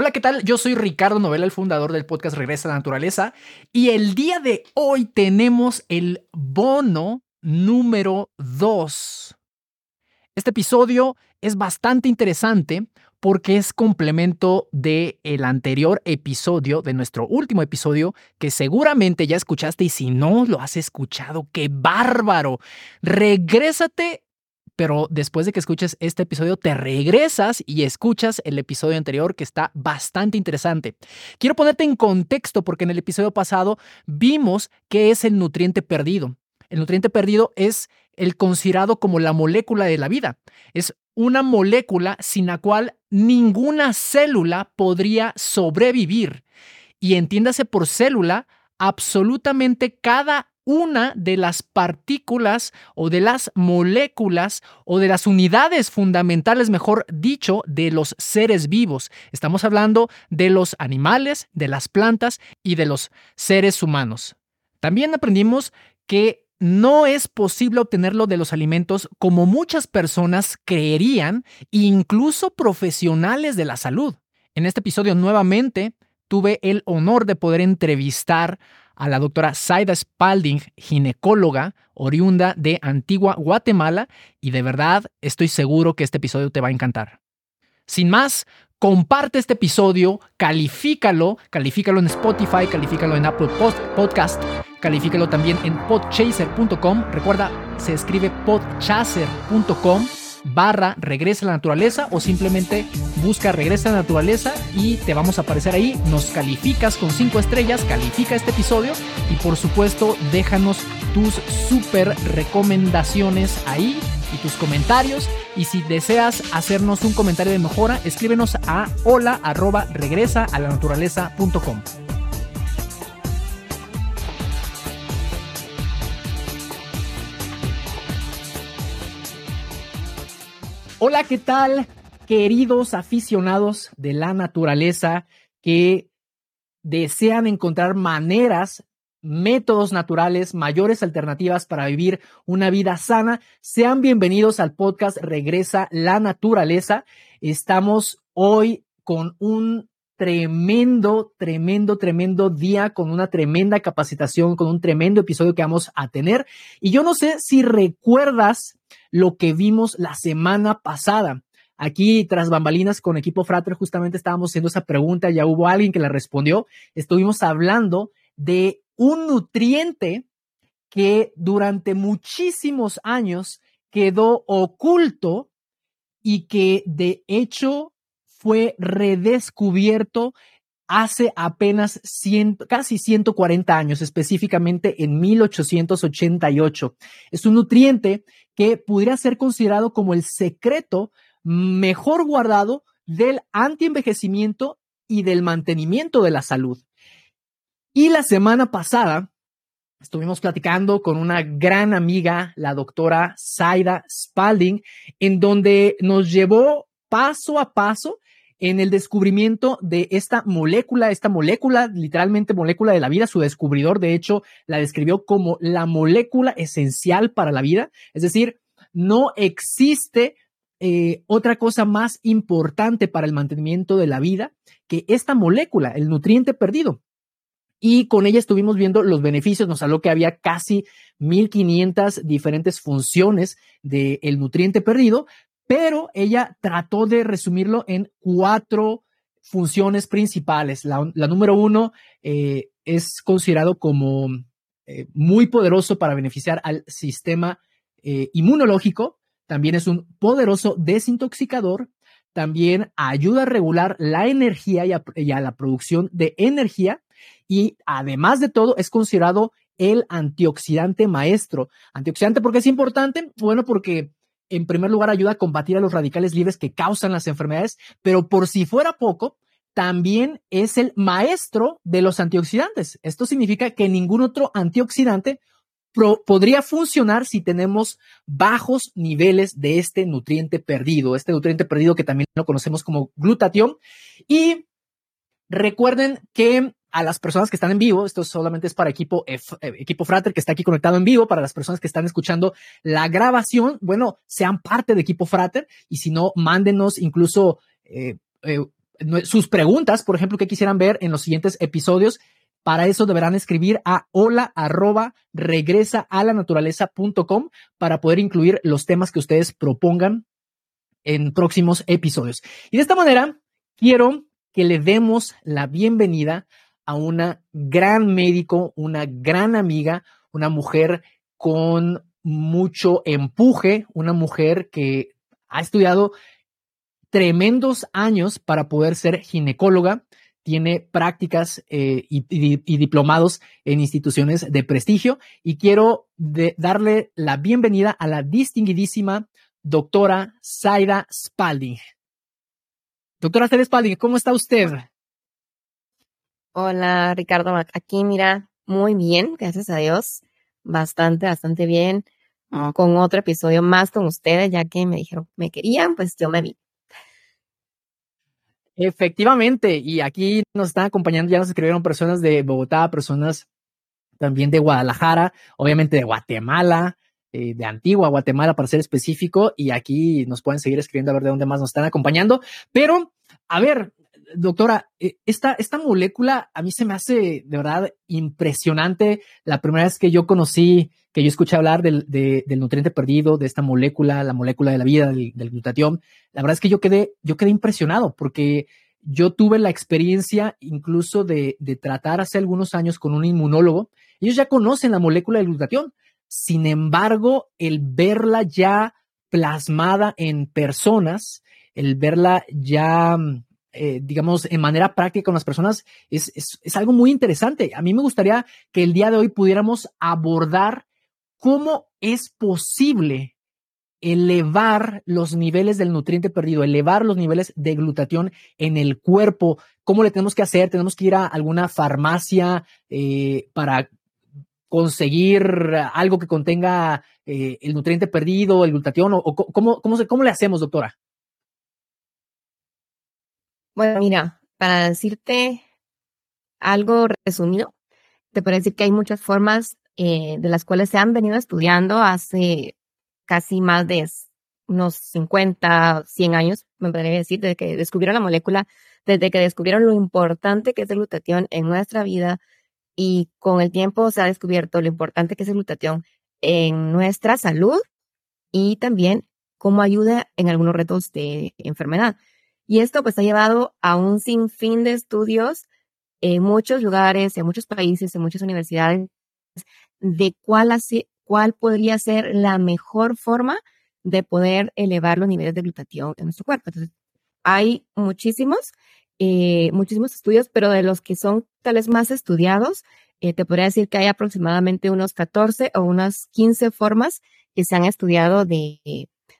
Hola, ¿qué tal? Yo soy Ricardo Novela, el fundador del podcast Regresa a la Naturaleza, y el día de hoy tenemos el bono número 2. Este episodio es bastante interesante porque es complemento del el anterior episodio, de nuestro último episodio, que seguramente ya escuchaste y si no lo has escuchado, qué bárbaro. Regrésate pero después de que escuches este episodio te regresas y escuchas el episodio anterior que está bastante interesante. Quiero ponerte en contexto porque en el episodio pasado vimos qué es el nutriente perdido. El nutriente perdido es el considerado como la molécula de la vida. Es una molécula sin la cual ninguna célula podría sobrevivir. Y entiéndase por célula absolutamente cada una de las partículas o de las moléculas o de las unidades fundamentales, mejor dicho, de los seres vivos. Estamos hablando de los animales, de las plantas y de los seres humanos. También aprendimos que no es posible obtenerlo de los alimentos como muchas personas creerían, incluso profesionales de la salud. En este episodio nuevamente tuve el honor de poder entrevistar a la doctora Saida Spalding, ginecóloga oriunda de Antigua, Guatemala, y de verdad estoy seguro que este episodio te va a encantar. Sin más, comparte este episodio, califícalo, califícalo en Spotify, califícalo en Apple Podcast, califícalo también en podchaser.com. Recuerda, se escribe podchaser.com barra regresa a la naturaleza o simplemente busca regresa a la naturaleza y te vamos a aparecer ahí. Nos calificas con cinco estrellas, califica este episodio y por supuesto déjanos tus super recomendaciones ahí y tus comentarios. Y si deseas hacernos un comentario de mejora, escríbenos a hola arroba regresa a la naturaleza.com. Hola, ¿qué tal? Queridos aficionados de la naturaleza que desean encontrar maneras, métodos naturales, mayores alternativas para vivir una vida sana, sean bienvenidos al podcast Regresa la Naturaleza. Estamos hoy con un tremendo, tremendo, tremendo día, con una tremenda capacitación, con un tremendo episodio que vamos a tener. Y yo no sé si recuerdas lo que vimos la semana pasada. Aquí, tras bambalinas con equipo Frater, justamente estábamos haciendo esa pregunta, ya hubo alguien que la respondió. Estuvimos hablando de un nutriente que durante muchísimos años quedó oculto y que de hecho fue redescubierto hace apenas casi 140 años, específicamente en 1888. Es un nutriente que pudiera ser considerado como el secreto mejor guardado del antienvejecimiento y del mantenimiento de la salud. Y la semana pasada estuvimos platicando con una gran amiga, la doctora Zaida Spalding, en donde nos llevó paso a paso en el descubrimiento de esta molécula, esta molécula, literalmente molécula de la vida, su descubridor, de hecho, la describió como la molécula esencial para la vida, es decir, no existe eh, otra cosa más importante para el mantenimiento de la vida que esta molécula, el nutriente perdido. Y con ella estuvimos viendo los beneficios, nos habló que había casi 1500 diferentes funciones del nutriente perdido, pero ella trató de resumirlo en cuatro funciones principales. La, número uno eh, es considerado como eh, muy poderoso para beneficiar al sistema eh, inmunológico. También es un poderoso desintoxicador. También ayuda a regular la energía y a la producción de energía. Y además de todo, es considerado el antioxidante maestro. Antioxidante, ¿por qué es importante? Bueno, porque en primer lugar, ayuda a combatir a los radicales libres que causan las enfermedades, pero por si fuera poco, también es el maestro de los antioxidantes. Esto significa que ningún otro antioxidante podría funcionar si tenemos bajos niveles de este nutriente perdido, este nutriente perdido que también lo conocemos como glutatión. Y recuerden que a las personas que están en vivo, esto solamente es para equipo, eh, equipo Frater que está aquí conectado en vivo, para las personas que están escuchando la grabación, bueno, sean parte de equipo Frater y si no, mándenos incluso eh, eh, sus preguntas, por ejemplo, que quisieran ver en los siguientes episodios. Para eso deberán escribir a hola arroba regresa a la naturaleza.com para poder incluir los temas que ustedes propongan en próximos episodios. Y de esta manera, quiero que le demos la bienvenida a una gran médico, una gran amiga, una mujer con mucho empuje, una mujer que ha estudiado tremendos años para poder ser ginecóloga, tiene prácticas eh, y, diplomados en instituciones de prestigio y quiero darle la bienvenida a la distinguidísima doctora Zaira Spalding. Doctora Zaira Spalding, ¿cómo está usted? Hola, Ricardo. Aquí, mira, muy bien, gracias a Dios. Bastante, bastante bien. Ah. Con otro episodio más con ustedes, ya que me dijeron me querían, pues yo me vi. Efectivamente, y aquí nos están acompañando, ya nos escribieron personas de Bogotá, personas también de Guadalajara, obviamente de Guatemala, eh, de Antigua Guatemala para ser específico, y aquí nos pueden seguir escribiendo a ver de dónde más nos están acompañando. Pero, a ver, doctora, eh, esta, esta molécula a mí se me hace de verdad impresionante. La primera vez que yo conocí, que yo escuché hablar del, del nutriente perdido, de esta molécula, la molécula de la vida, del, glutatión, la verdad es que yo quedé, yo quedé impresionado porque yo tuve la experiencia incluso de, de tratar hace algunos años con un inmunólogo. Ellos ya conocen la molécula del glutatión. Sin embargo, el verla ya plasmada en personas, el verla ya eh, digamos, en manera práctica con las personas es, es, algo muy interesante. A mí me gustaría que el día de hoy pudiéramos abordar cómo es posible elevar los niveles del nutriente perdido, elevar los niveles de glutatión en el cuerpo, cómo le tenemos que hacer, tenemos que ir a alguna farmacia eh, para conseguir algo que contenga eh, el nutriente perdido, el glutatión, o, cómo, cómo, cómo le hacemos, doctora. Bueno, mira, para decirte algo resumido, te puedo decir que hay muchas formas eh, de las cuales se han venido estudiando hace casi más de unos 50, 100 años, me podría decir, desde que descubrieron la molécula, desde que descubrieron lo importante que es el glutatión en nuestra vida y con el tiempo se ha descubierto lo importante que es el glutatión en nuestra salud y también cómo ayuda en algunos retos de enfermedad. Y esto pues ha llevado a un sinfín de estudios en muchos lugares, en muchos países, en muchas universidades, de cuál, cuál podría ser la mejor forma de poder elevar los niveles de glutatión en nuestro cuerpo. Entonces, hay muchísimos, eh, muchísimos estudios, pero de los que son tal vez más estudiados, eh, te podría decir que hay aproximadamente unos 14 o unas 15 formas que se han estudiado de,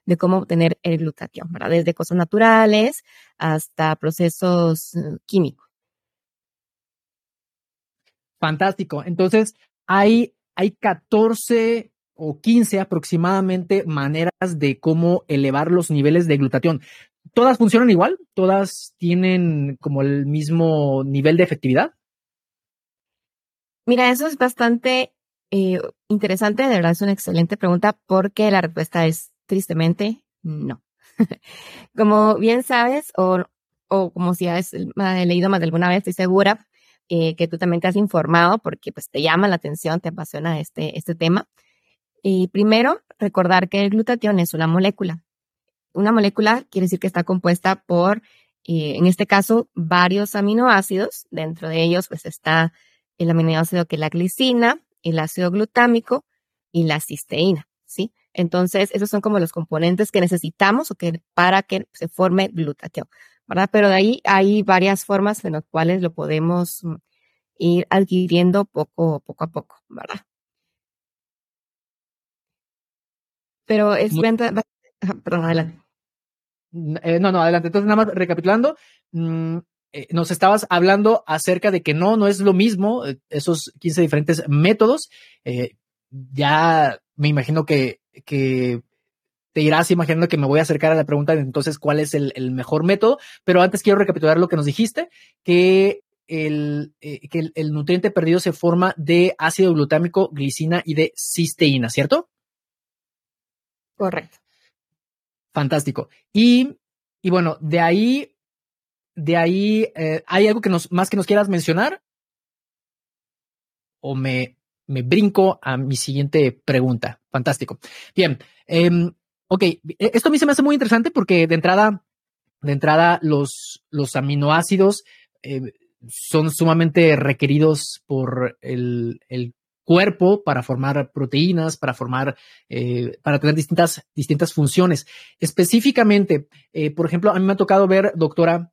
de cómo obtener el glutatión, ¿verdad? Desde cosas naturales hasta procesos eh, químicos. Fantástico. Entonces, hay, hay 14 o 15 aproximadamente maneras de cómo elevar los niveles de glutatión. ¿Todas funcionan igual? ¿Todas tienen como el mismo nivel de efectividad? Mira, eso es bastante eh, interesante, de verdad es una excelente pregunta porque la respuesta es tristemente, no. como bien sabes, o, o como si has leído más de alguna vez, estoy segura eh, que tú también te has informado porque pues te llama la atención, te apasiona este, este tema. Y primero, recordar que el glutatión es una molécula. Una molécula quiere decir que está compuesta por, eh, en este caso, varios aminoácidos. Dentro de ellos, pues está el aminoácido que es la glicina, el ácido glutámico y la cisteína, ¿sí? Entonces, esos son como los componentes que necesitamos o que, para que se forme glutatión, ¿verdad? Pero de ahí hay varias formas en las cuales lo podemos mm, ir adquiriendo poco, poco a poco, ¿verdad? Pero es... Perdón, adelante. Eh, no, no, adelante. Entonces, nada más recapitulando, mm, eh, nos estabas hablando acerca de que no, no es lo mismo, eh, esos 15 diferentes métodos. ya me imagino que que te irás imaginando que me voy a acercar a la pregunta de entonces cuál es el, mejor método, pero antes quiero recapitular lo que nos dijiste, que el, eh, que el, nutriente perdido se forma de ácido glutámico, glicina y de cisteína, ¿cierto? Correcto. Fantástico. Y, y bueno, de ahí de ahí, eh, ¿hay algo que nos, más que nos quieras mencionar? ¿O me, me brinco a mi siguiente pregunta? Fantástico. Bien, em, ok, e, esto a mí se me hace muy interesante porque de entrada, de entrada, los, los aminoácidos eh, son sumamente requeridos por el, el cuerpo para formar proteínas, para formar, eh, para tener distintas, distintas funciones. Específicamente, eh, por ejemplo, a mí me ha tocado ver, doctora,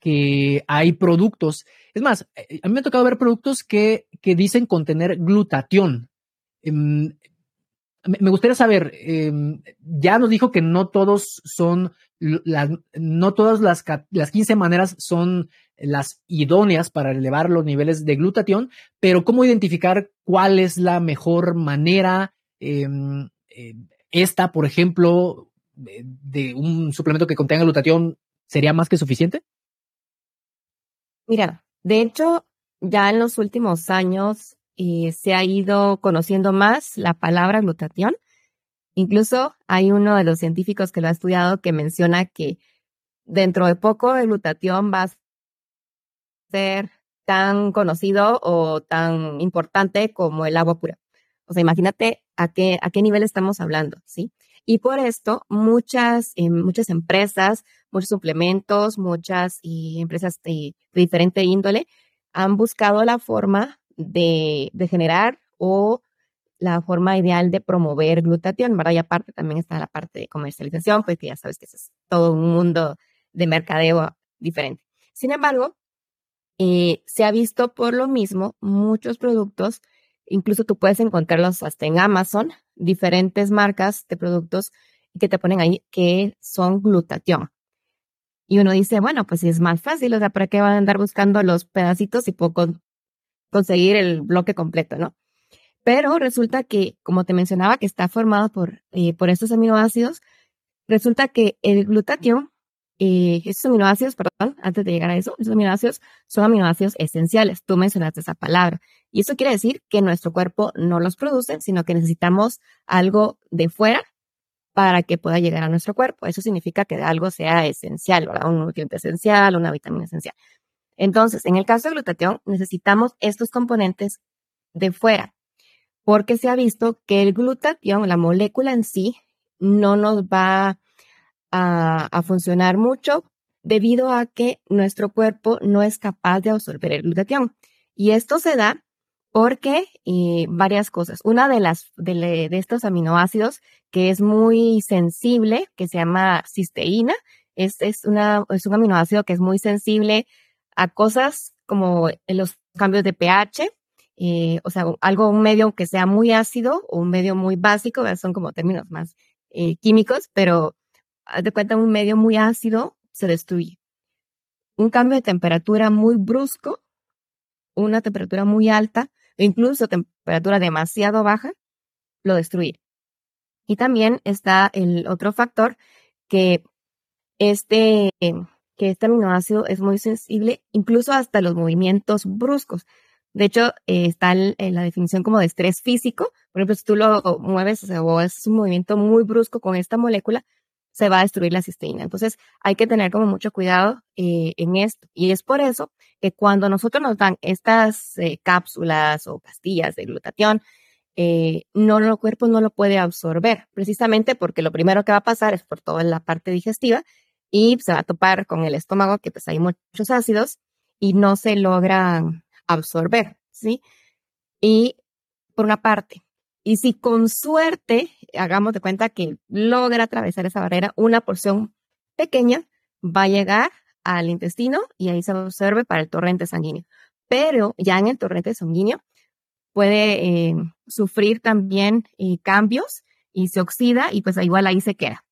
que hay productos, es más, eh, a mí me ha tocado ver productos que, que dicen contener glutatión. Em, me gustaría saber, em, ya nos dijo que no todos son, no todas las, las 15 maneras son las idóneas para elevar los niveles de glutatión, pero ¿cómo identificar cuál es la mejor manera? Em, eh, esta, por ejemplo, de, un suplemento que contenga glutatión, ¿sería más que suficiente? Mira, de hecho, ya en los últimos años eh, se ha ido conociendo más la palabra glutatión. Incluso hay uno de los científicos que lo ha estudiado que menciona que dentro de poco el glutatión va a ser tan conocido o tan importante como el agua pura. O sea, imagínate a qué, a qué nivel estamos hablando, ¿sí? Y por esto, muchas, eh, muchas empresas, muchos suplementos, muchas eh, empresas de, diferente índole han buscado la forma de, generar o la forma ideal de promover glutatión. Y aparte también está la parte de comercialización, pues que ya sabes que es todo un mundo de mercadeo diferente. Sin embargo, eh, se ha visto por lo mismo muchos productos, incluso tú puedes encontrarlos hasta en Amazon, diferentes marcas de productos que te ponen ahí que son glutatión. Y uno dice, bueno, pues es más fácil, o sea, ¿para qué van a andar buscando los pedacitos y puedo conseguir el bloque completo, no? Pero resulta que, como te mencionaba, que está formado por, eh, por estos aminoácidos, resulta que el glutatión eh, estos aminoácidos, perdón, antes de llegar a eso, esos aminoácidos son aminoácidos esenciales. Tú mencionaste esa palabra. Y eso quiere decir que nuestro cuerpo no los produce, sino que necesitamos algo de fuera para que pueda llegar a nuestro cuerpo. Eso significa que algo sea esencial, ¿verdad? Un nutriente esencial, una vitamina esencial. Entonces, en el caso de glutatión, necesitamos estos componentes de fuera, porque se ha visto que el glutatión, la molécula en sí, no nos va a, funcionar mucho debido a que nuestro cuerpo no es capaz de absorber el glutatión. Y esto se da porque varias cosas. Una de las de, estos aminoácidos que es muy sensible, que se llama cisteína, es, es, una, es un aminoácido que es muy sensible a cosas como los cambios de pH, eh, o sea, algo, un medio que sea muy ácido o un medio muy básico, son como términos más eh, químicos, pero de cuenta, un medio muy ácido se destruye. Un cambio de temperatura muy brusco, una temperatura muy alta, incluso temperatura demasiado baja, lo destruye. Y también está el otro factor que este, que este aminoácido es muy sensible, incluso hasta los movimientos bruscos. De hecho, eh, está en la definición como de estrés físico. Por ejemplo, si tú lo mueves o es un movimiento muy brusco con esta molécula, se va a destruir la cisteína. Entonces hay que tener como mucho cuidado eh, en esto. Y es por eso que cuando nosotros nos dan estas eh, cápsulas o pastillas de glutatión, eh, no, el cuerpo no lo puede absorber, precisamente porque lo primero que va a pasar es por toda la parte digestiva y se va a topar con el estómago, que pues hay muchos ácidos y no se logran absorber, ¿sí? Y por una parte, y si con suerte, hagamos de cuenta que logra atravesar esa barrera, una porción pequeña va a llegar al intestino y ahí se observe para el torrente sanguíneo. Pero ya en el torrente sanguíneo puede eh, sufrir también eh, cambios y se oxida y pues igual ahí se queda.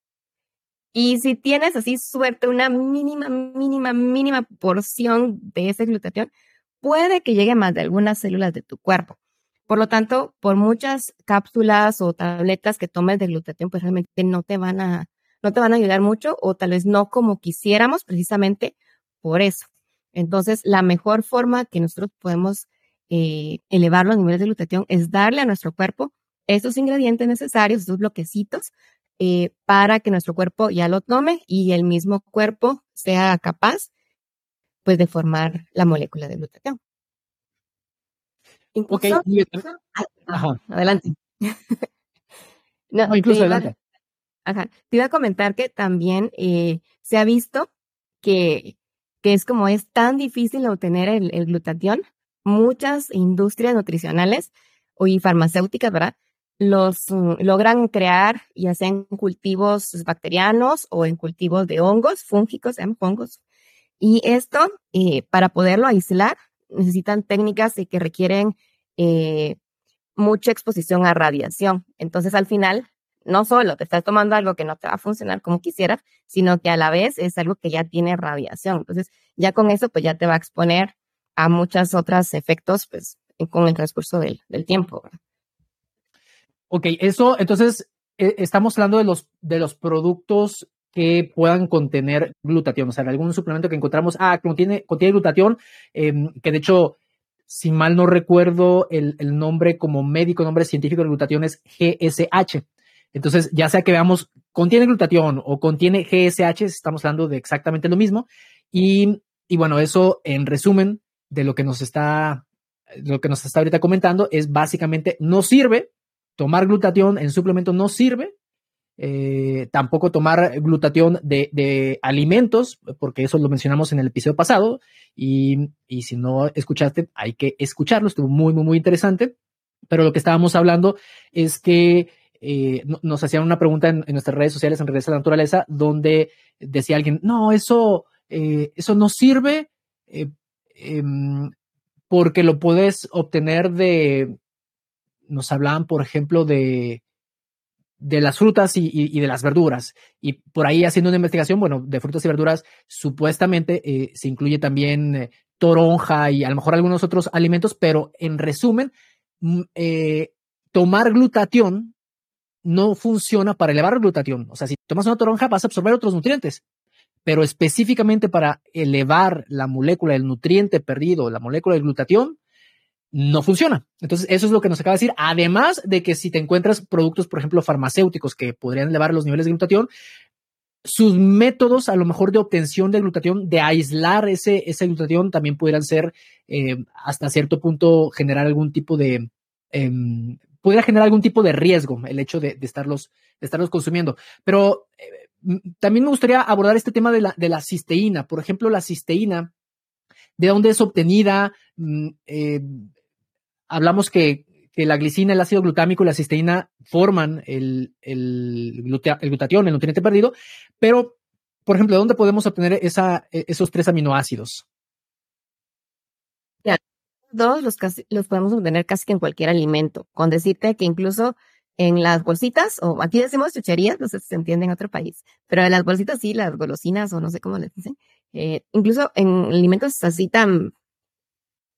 Y si tienes así suerte, una mínima, mínima, mínima porción de ese glutatión, puede que llegue a más de algunas células de tu cuerpo. Por lo tanto, por muchas cápsulas o tabletas que tomes de glutatión, pues realmente no te van a, no te van a ayudar mucho o tal vez no como quisiéramos precisamente por eso. Entonces, la mejor forma que nosotros podemos eh, elevar los niveles de glutatión es darle a nuestro cuerpo esos ingredientes necesarios, esos bloquecitos, eh, para que nuestro cuerpo ya lo tome y el mismo cuerpo sea capaz pues de formar la molécula de glutatión. Ok, adelante. no, incluso adelante. Ajá. Te iba a comentar que también eh, se ha visto que, que es como es tan difícil obtener el, el glutatión, muchas industrias nutricionales y farmacéuticas, ¿verdad? Los mm, logran crear ya sea en cultivos bacterianos o en cultivos de hongos, fúngicos, en hongos. Y esto, eh, para poderlo aislar, necesitan técnicas que requieren eh, mucha exposición a radiación. Entonces, al final, no solo te estás tomando algo que no te va a funcionar como quisieras, sino que a la vez es algo que ya tiene radiación. Entonces, ya con eso, pues ya te va a exponer a muchos otros efectos, pues, con el transcurso del, tiempo. Ok, eso, entonces, eh, estamos hablando de los, de los productos que puedan contener glutatión, o sea, algún suplemento que encontramos, ah, contiene, contiene glutatión, em, que de hecho, si mal no recuerdo, el, el nombre como médico, nombre científico de glutatión es GSH. Entonces, ya sea que veamos, contiene glutatión o contiene GSH, estamos hablando de exactamente lo mismo. Y, y bueno, eso en resumen de lo que nos está, lo que nos está ahorita comentando es básicamente no sirve, tomar glutatión en suplemento no sirve, eh, tampoco tomar glutatión de, alimentos, porque eso lo mencionamos en el episodio pasado, y, y, si no escuchaste, hay que escucharlo, estuvo muy, muy, muy interesante, pero lo que estábamos hablando es que eh, nos hacían una pregunta en, nuestras redes sociales, en redes de la naturaleza, donde decía alguien, no, eso, eh, eso no sirve em, porque lo puedes obtener de, nos hablaban, por ejemplo, de, de las frutas y, de las verduras. Y por ahí haciendo una investigación, bueno, de frutas y verduras, supuestamente se incluye también toronja y a lo mejor algunos otros alimentos, pero en resumen, mm, tomar glutatión no funciona para elevar el glutatión. O sea, si tomas una toronja vas a absorber otros nutrientes, pero específicamente para elevar la molécula del nutriente perdido, la molécula del glutatión, no funciona. Entonces, eso es lo que nos acaba de decir. Además de que si te encuentras productos, por ejemplo, farmacéuticos que podrían elevar los niveles de glutatión, sus métodos a lo mejor de obtención de glutatión, de aislar ese, ese glutatión, también pudieran ser eh, hasta cierto punto generar algún tipo de em, pudiera generar algún tipo de riesgo el hecho de, estarlos, estarlos consumiendo. Pero eh, también me gustaría abordar este tema de la, de la cisteína. Por ejemplo, la cisteína, ¿de dónde es obtenida? Mm, eh, hablamos que, la glicina, el ácido glutámico y la cisteína forman el, el, el glutatión, el nutriente perdido, pero, por ejemplo, ¿de dónde podemos obtener e, esos tres aminoácidos? todos los, los podemos obtener casi que en cualquier alimento, con decirte que incluso en las bolsitas, o aquí decimos chucherías, no sé si se entiende en otro país, pero en las bolsitas sí, las golosinas o no sé cómo les dicen, eh, incluso en alimentos así tan,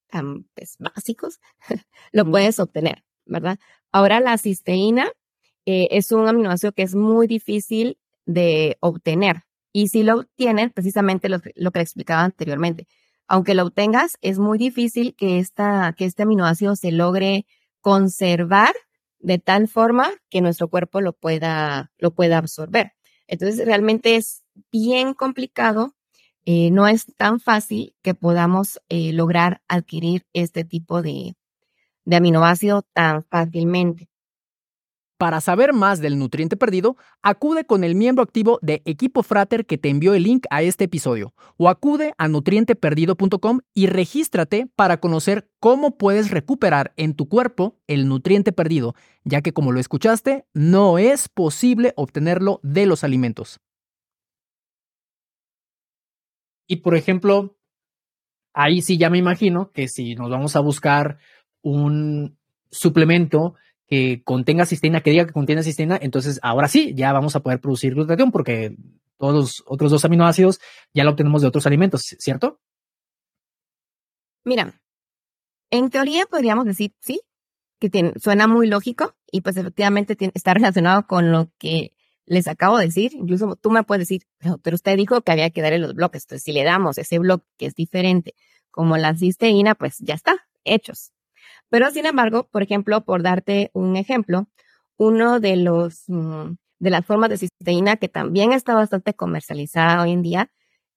tan pues, básicos, lo puedes obtener, ¿verdad? Ahora la cisteína eh, es un aminoácido que es muy difícil de obtener y si lo obtienen, precisamente lo, lo que le explicaba anteriormente, aunque lo obtengas, es muy difícil que, esta, que este aminoácido se logre conservar de tal forma que nuestro cuerpo lo pueda, lo pueda absorber. Entonces, realmente es bien complicado, eh, no es tan fácil que podamos eh, lograr adquirir este tipo de, de aminoácido tan fácilmente. Para saber más del nutriente perdido, acude con el miembro activo de Equipo Frater que te envió el link a este episodio o acude a nutrienteperdido.com y regístrate para conocer cómo puedes recuperar en tu cuerpo el nutriente perdido, ya que como lo escuchaste, no es posible obtenerlo de los alimentos. Y por ejemplo, ahí sí ya me imagino que si nos vamos a buscar un suplemento que contenga cisteína, que diga que contiene cisteína, entonces ahora sí, ya vamos a poder producir glutatión porque todos los otros dos aminoácidos ya lo obtenemos de otros alimentos, ¿cierto? Mira, en teoría podríamos decir sí, que tiene, suena muy lógico y pues efectivamente está relacionado con lo que les acabo de decir. Incluso tú me puedes decir, pero, usted dijo que había que darle los bloques. Entonces, si le damos ese bloque que es diferente, como la cisteína, pues ya está, hechos. Pero sin embargo, por ejemplo, por darte un ejemplo, uno de los mm, de las formas de cisteína que también está bastante comercializada hoy en día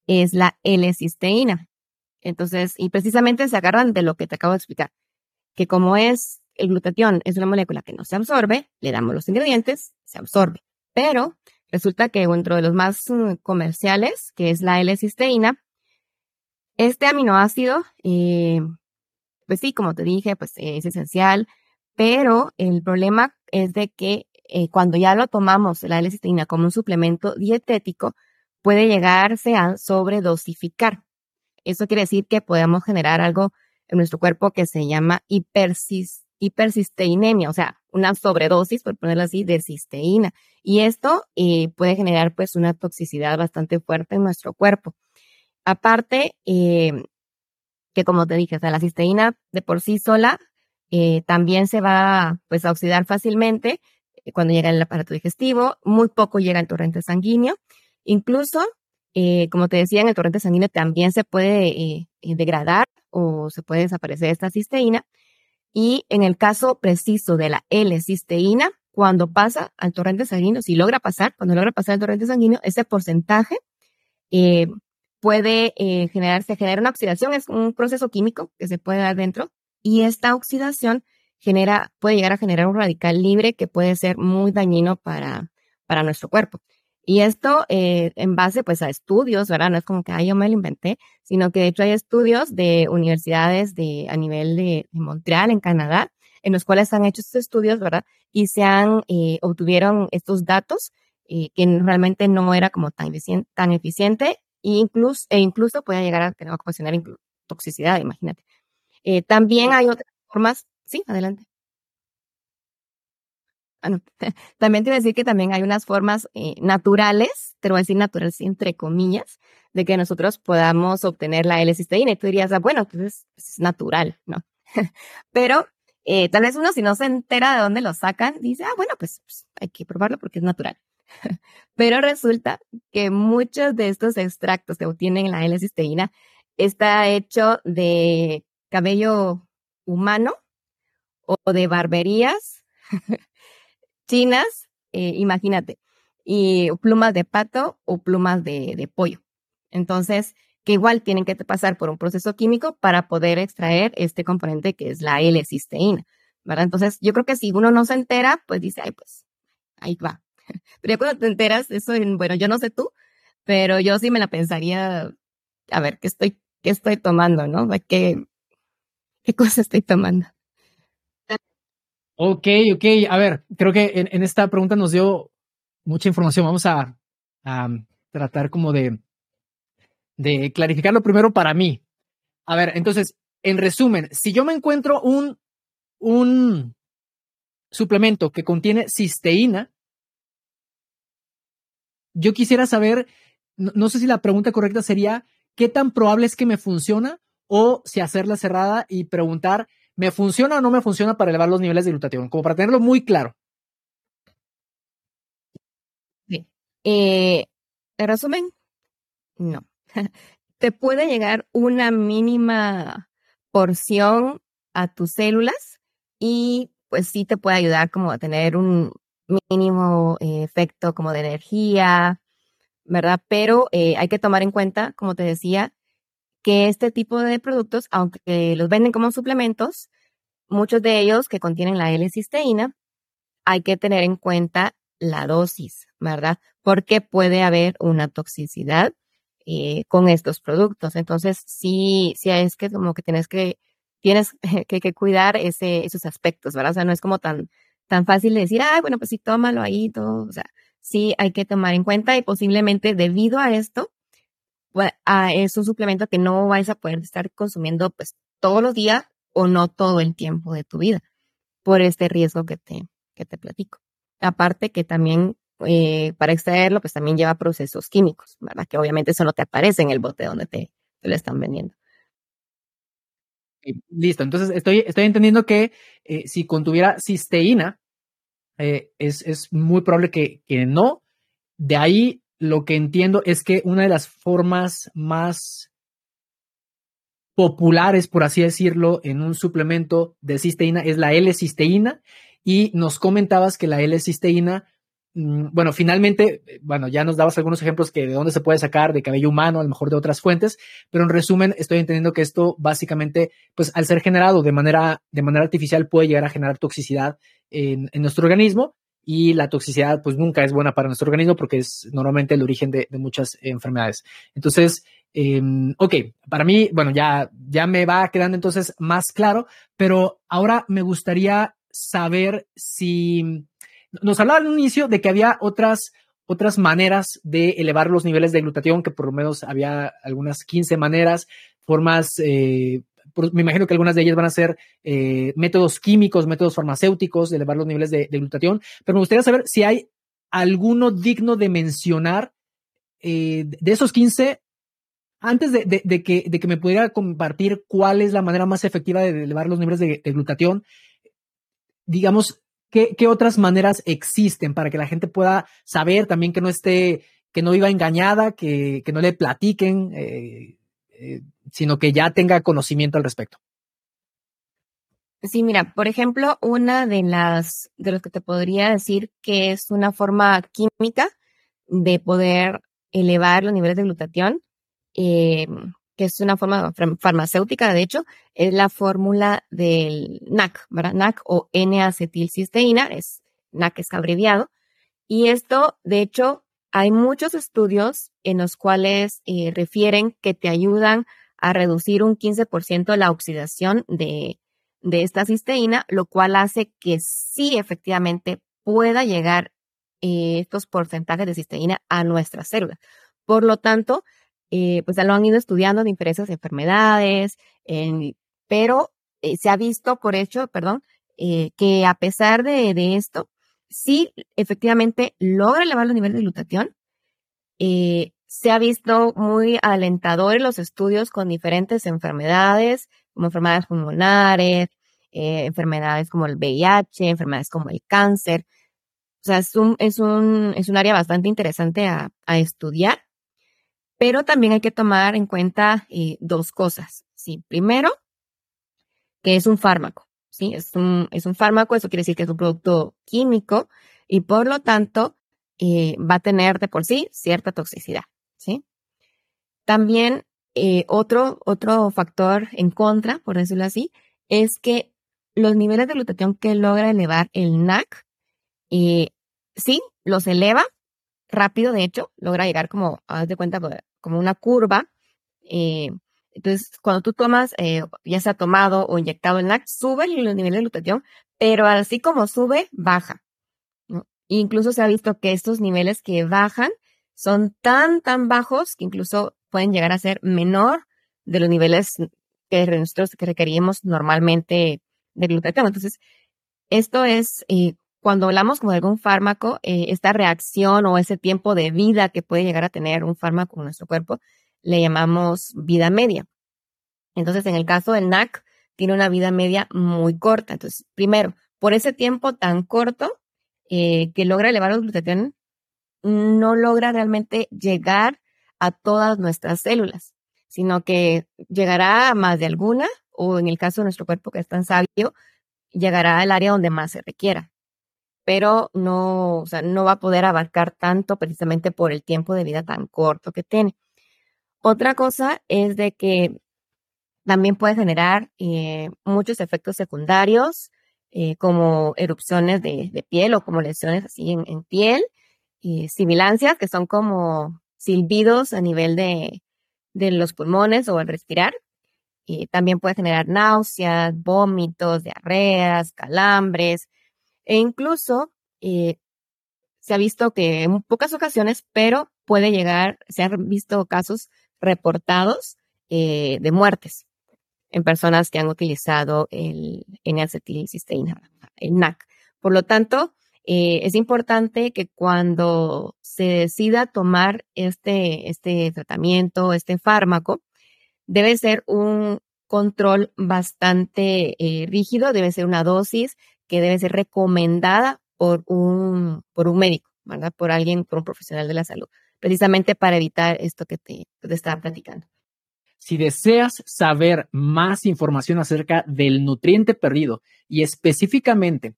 es la L-cisteína. Entonces, y precisamente se agarran de lo que te acabo de explicar, que como es el glutatión es una molécula que no se absorbe, le damos los ingredientes, se absorbe. Pero resulta que dentro de los más mm, comerciales, que es la L-cisteína, este aminoácido, eh, pues sí, como te dije, pues es esencial, pero el problema es de que eh, cuando ya lo tomamos, la L-cisteína, como un suplemento dietético, puede llegarse a sobredosificar. Eso quiere decir que podemos generar algo en nuestro cuerpo que se llama hipersis, o sea, una sobredosis, por ponerlo así, de cisteína. Y esto eh, puede generar pues una toxicidad bastante fuerte en nuestro cuerpo. Aparte, eh, que como te dije, o sea, la cisteína de por sí sola eh, también se va pues a oxidar fácilmente cuando llega al aparato digestivo, muy poco llega al torrente sanguíneo. Incluso, como te decía, en el torrente sanguíneo también se puede degradar o se puede desaparecer esta cisteína. Y en el caso preciso de la L-cisteína, cuando pasa al torrente sanguíneo, si logra pasar, cuando logra pasar al torrente sanguíneo, ese porcentaje eh, puede eh, generar, se genera una oxidación, es un proceso químico que se puede dar dentro, y esta oxidación genera, puede llegar a generar un radical libre que puede ser muy dañino para, para nuestro cuerpo. Y esto eh, en base pues a estudios, ¿verdad? No es como que yo me lo inventé, sino que de hecho hay estudios de universidades de, a nivel de, Montreal, en Canadá, en los cuales han hecho estos estudios, ¿verdad? Y se han, eh, obtuvieron estos datos eh, que realmente no era como tan eficiente, tan eficiente e incluso, e incluso puede llegar a tener ocasionar toxicidad, imagínate. Eh, también hay otras formas, sí, adelante. Ah, también te voy a decir que también hay unas formas eh, naturales, te voy a decir naturales entre comillas, de que nosotros podamos obtener la L-cisteína. Y tú dirías, ah, bueno, pues es, natural, ¿no? Pero eh, tal vez uno si no se entera de dónde lo sacan, dice, ah, bueno, pues, pues hay que probarlo porque es natural. Pero resulta que muchos de estos extractos que obtienen la L-cisteína está hecho de cabello humano o de barberías chinas, eh, imagínate, y plumas de pato o plumas de, pollo. Entonces, que igual tienen que pasar por un proceso químico para poder extraer este componente que es la L-cisteína, ¿verdad? Entonces, yo creo que si uno no se entera, pues dice, ay, pues, ahí va. Pero cuando te enteras, eso, bueno, yo no sé tú, pero yo sí me la pensaría, a ver, ¿qué estoy, qué estoy tomando, no? ¿Qué, qué cosa estoy tomando? Ok, ok. A ver, creo que en, esta pregunta nos dio mucha información. Vamos a, tratar como de, de clarificarlo primero para mí. A ver, entonces, en resumen, si yo me encuentro un, un suplemento que contiene cisteína, yo quisiera saber, no, no, sé si la pregunta correcta sería, ¿qué tan probable es que me funciona? O si hacerla cerrada y preguntar, ¿Me funciona o no me funciona para elevar los niveles de glutatión? Como para tenerlo muy claro. Eh, en resumen, no. Te puede llegar una mínima porción a tus células y pues sí te puede ayudar como a tener un mínimo eh, efecto como de energía, ¿verdad? Pero eh, hay que tomar en cuenta, como te decía, que este tipo de productos, aunque los venden como suplementos, muchos de ellos que contienen la L-cisteína, hay que tener en cuenta la dosis, ¿verdad? Porque puede haber una toxicidad eh, con estos productos. Entonces, sí, sí es que como que tienes que, tienes que, cuidar ese, esos aspectos, ¿verdad? O sea, no es como tan, tan fácil de decir, ah, bueno, pues sí, tómalo ahí, todo. O sea, sí hay que tomar en cuenta y posiblemente debido a esto, pues, es un suplemento que no vais a poder estar consumiendo pues todos los días o no todo el tiempo de tu vida por este riesgo que te, que te platico. Aparte que también eh, para extraerlo pues también lleva procesos químicos, ¿verdad? Que obviamente eso no te aparece en el bote donde te, lo están vendiendo. Listo, entonces estoy, estoy entendiendo que eh, si contuviera cisteína, eh, es, es, muy probable que, que no. De ahí lo que entiendo es que una de las formas más populares, por así decirlo, en un suplemento de cisteína es la L-cisteína. Y nos comentabas que la L-cisteína mm, bueno, finalmente, bueno, ya nos dabas algunos ejemplos que de dónde se puede sacar de cabello humano, a lo mejor de otras fuentes, pero en resumen, estoy entendiendo que esto básicamente, pues al ser generado de manera, de manera artificial, puede llegar a generar toxicidad en, en nuestro organismo y la toxicidad pues nunca es buena para nuestro organismo porque es normalmente el origen de, muchas enfermedades. Entonces, eh, ok, para mí, bueno, ya, ya me va quedando entonces más claro, pero ahora me gustaría saber si nos hablaba al inicio de que había otras, otras maneras de elevar los niveles de glutatión, que por lo menos había algunas 15 maneras, formas, eh, me imagino que algunas de ellas van a ser eh, métodos químicos, métodos farmacéuticos de elevar los niveles de, glutatión, pero me gustaría saber si hay alguno digno de mencionar eh, de esos 15 antes de, que, de que me pudiera compartir cuál es la manera más efectiva de elevar los niveles de, de glutatión, digamos, ¿qué, ¿qué, otras maneras existen para que la gente pueda saber también que no esté, que no viva engañada, que, que no le platiquen, eh, eh, sino que ya tenga conocimiento al respecto? Sí, mira, por ejemplo, una de las, de los que te podría decir que es una forma química de poder elevar los niveles de glutatión eh, que es una forma farmacéutica, de hecho, es la fórmula del NAC, ¿verdad? NAC o N-acetilcisteína, es NAC es abreviado. Y esto, de hecho, hay muchos estudios en los cuales eh, refieren que te ayudan a reducir un 15% la oxidación de, de esta cisteína, lo cual hace que sí efectivamente pueda llegar eh, estos porcentajes de cisteína a nuestras células. Por lo tanto, eh, pues ya lo han ido estudiando en diferentes enfermedades, en, pero se ha visto por hecho, perdón, que a pesar de, esto, sí efectivamente logra elevar los niveles de glutatión. Eh, se ha visto muy alentador en los estudios con diferentes enfermedades, como enfermedades pulmonares, eh, enfermedades como el VIH, enfermedades como el cáncer. O sea, es un, es un, es un área bastante interesante a, estudiar. Pero también hay que tomar en cuenta eh, dos cosas. Sí, primero, que es un fármaco. Sí, es un, es un fármaco, eso quiere decir que es un producto químico y por lo tanto eh, va a tener de por sí cierta toxicidad. Sí. También eh, otro, otro factor en contra, por decirlo así, es que los niveles de glutatión que logra elevar el NAC, eh, sí, los eleva rápido, de hecho, logra llegar como, haz de cuenta, como una curva. Entonces, cuando tú tomas, eh, ya sea tomado o inyectado el NAC, sube los niveles de glutatión, pero así como sube, baja. ¿no? Incluso se ha visto que estos niveles que bajan son tan, tan bajos que incluso pueden llegar a ser menor de los niveles que nosotros que requerimos normalmente de glutatión. Entonces, esto es eh, cuando hablamos como de algún fármaco, eh, esta reacción o ese tiempo de vida que puede llegar a tener un fármaco en nuestro cuerpo, le llamamos vida media. Entonces, en el caso del NAC, tiene una vida media muy corta. Entonces, primero, por ese tiempo tan corto eh, que logra elevar los glutatión, no logra realmente llegar a todas nuestras células, sino que llegará a más de alguna, o en el caso de nuestro cuerpo que es tan sabio, llegará al área donde más se requiera pero no, o sea, no va a poder abarcar tanto precisamente por el tiempo de vida tan corto que tiene. Otra cosa es de que también puede generar eh, muchos efectos secundarios, eh, como erupciones de, piel o como lesiones así en, piel, y sibilancias, que son como silbidos a nivel de, de los pulmones o al respirar. Y también puede generar náuseas, vómitos, diarreas, calambres, e incluso eh, se ha visto que en pocas ocasiones, pero puede llegar, se han visto casos reportados eh, de muertes en personas que han utilizado el N-acetilcisteína, el NAC. Por lo tanto, eh, es importante que cuando se decida tomar este, este tratamiento, este fármaco, debe ser un control bastante eh, rígido, debe ser una dosis que debe ser recomendada por un, por un médico, ¿verdad? Por alguien, por un profesional de la salud, precisamente para evitar esto que te, estaba platicando. Si deseas saber más información acerca del nutriente perdido y específicamente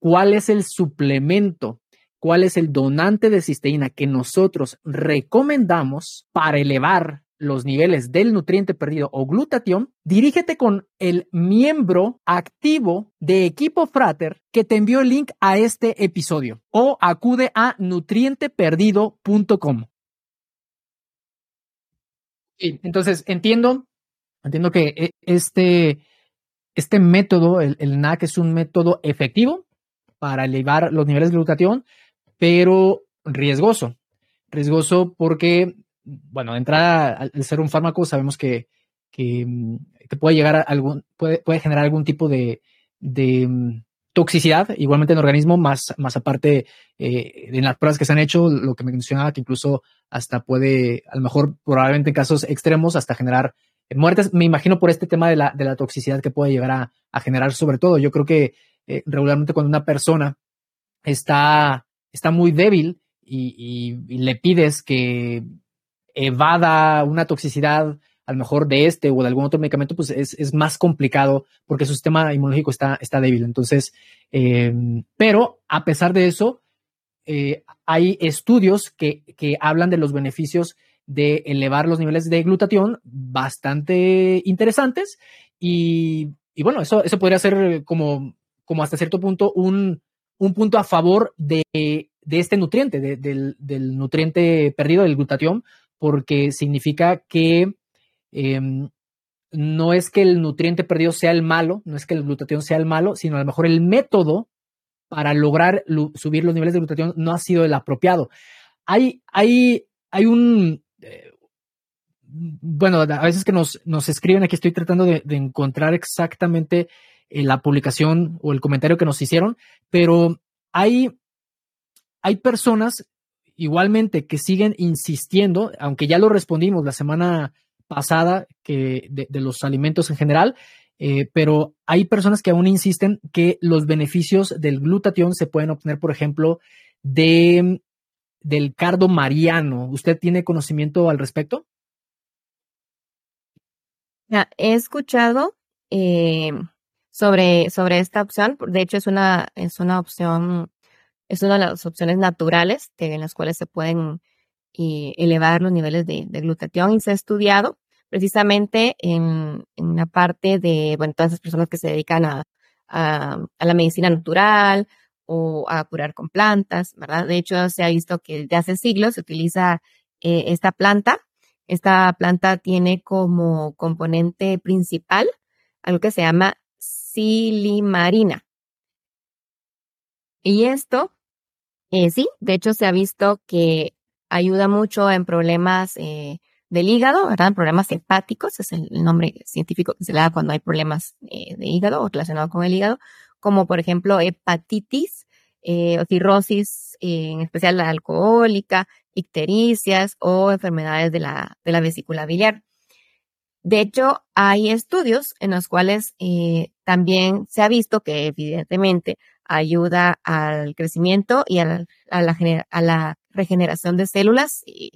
cuál es el suplemento cuál es el donante de cisteína que nosotros recomendamos para elevar los niveles del nutriente perdido o glutatión, dirígete con el miembro activo de Equipo Frater que te envió el link a este episodio o acude a nutrienteperdido.com. Entonces, entiendo, entiendo que e, este, este método, el, el NAC, es un método efectivo para elevar los niveles de glutatión, pero riesgoso. Riesgoso porque bueno, de entrada, al ser un fármaco, sabemos que, que, mm, puede llegar a algún, puede, puede generar algún tipo de, de mm, toxicidad, igualmente en el organismo, más, más aparte eh, en las pruebas que se han hecho, lo que me mencionaba, que incluso hasta puede, a lo mejor, probablemente en casos extremos, hasta generar muertes. Me imagino por este tema de la, de la toxicidad que puede llegar a, generar, sobre todo. Yo creo que eh, regularmente cuando una persona está, está muy débil y le pides que evada una toxicidad a lo mejor de este o de algún otro medicamento, pues es, más complicado porque su sistema inmunológico está, está débil. Entonces, em, pero a pesar de eso, eh, hay estudios que, que, hablan de los beneficios de elevar los niveles de glutatión bastante interesantes y, y bueno, eso, eso podría ser como, como hasta cierto punto un, un punto a favor de, de este nutriente, del, del nutriente perdido, del glutatión, porque significa que em, no es que el nutriente perdido sea el malo, no es que el glutatión sea el malo, sino a lo mejor el método para lograr subir los niveles de glutatión no ha sido el apropiado. Hay, hay, hay un, eh, bueno, a veces que nos, nos escriben aquí, estoy tratando de, encontrar exactamente eh, la publicación o el comentario que nos hicieron, pero hay, hay personas igualmente que siguen insistiendo, aunque ya lo respondimos la semana pasada de, los alimentos en general, eh, pero hay personas que aún insisten que los beneficios del glutatión se pueden obtener, por ejemplo, de, del cardo mariano. ¿Usted tiene conocimiento al respecto? he escuchado eh, sobre, sobre esta opción. De hecho, es una, es una opción es una de las opciones naturales en las cuales se pueden eh, elevar los niveles de, glutatión y se ha estudiado precisamente en, en, la parte de, bueno, todas esas personas que se dedican a, a, la medicina natural o a curar con plantas, ¿verdad? De hecho, se ha visto que desde hace siglos se utiliza eh, esta planta. Esta planta tiene como componente principal algo que se llama silimarina. Y esto eh, sí, de hecho se ha visto que ayuda mucho en problemas eh, del hígado, ¿verdad? En problemas hepáticos, es el nombre científico que se le da cuando hay problemas eh, de hígado o relacionados con el hígado, como por ejemplo hepatitis o cirrosis, en especial la alcohólica, ictericias o enfermedades de la, de la vesícula biliar. De hecho, hay estudios en los cuales también se ha visto que evidentemente ayuda al crecimiento y a la, a la, regeneración de células eh,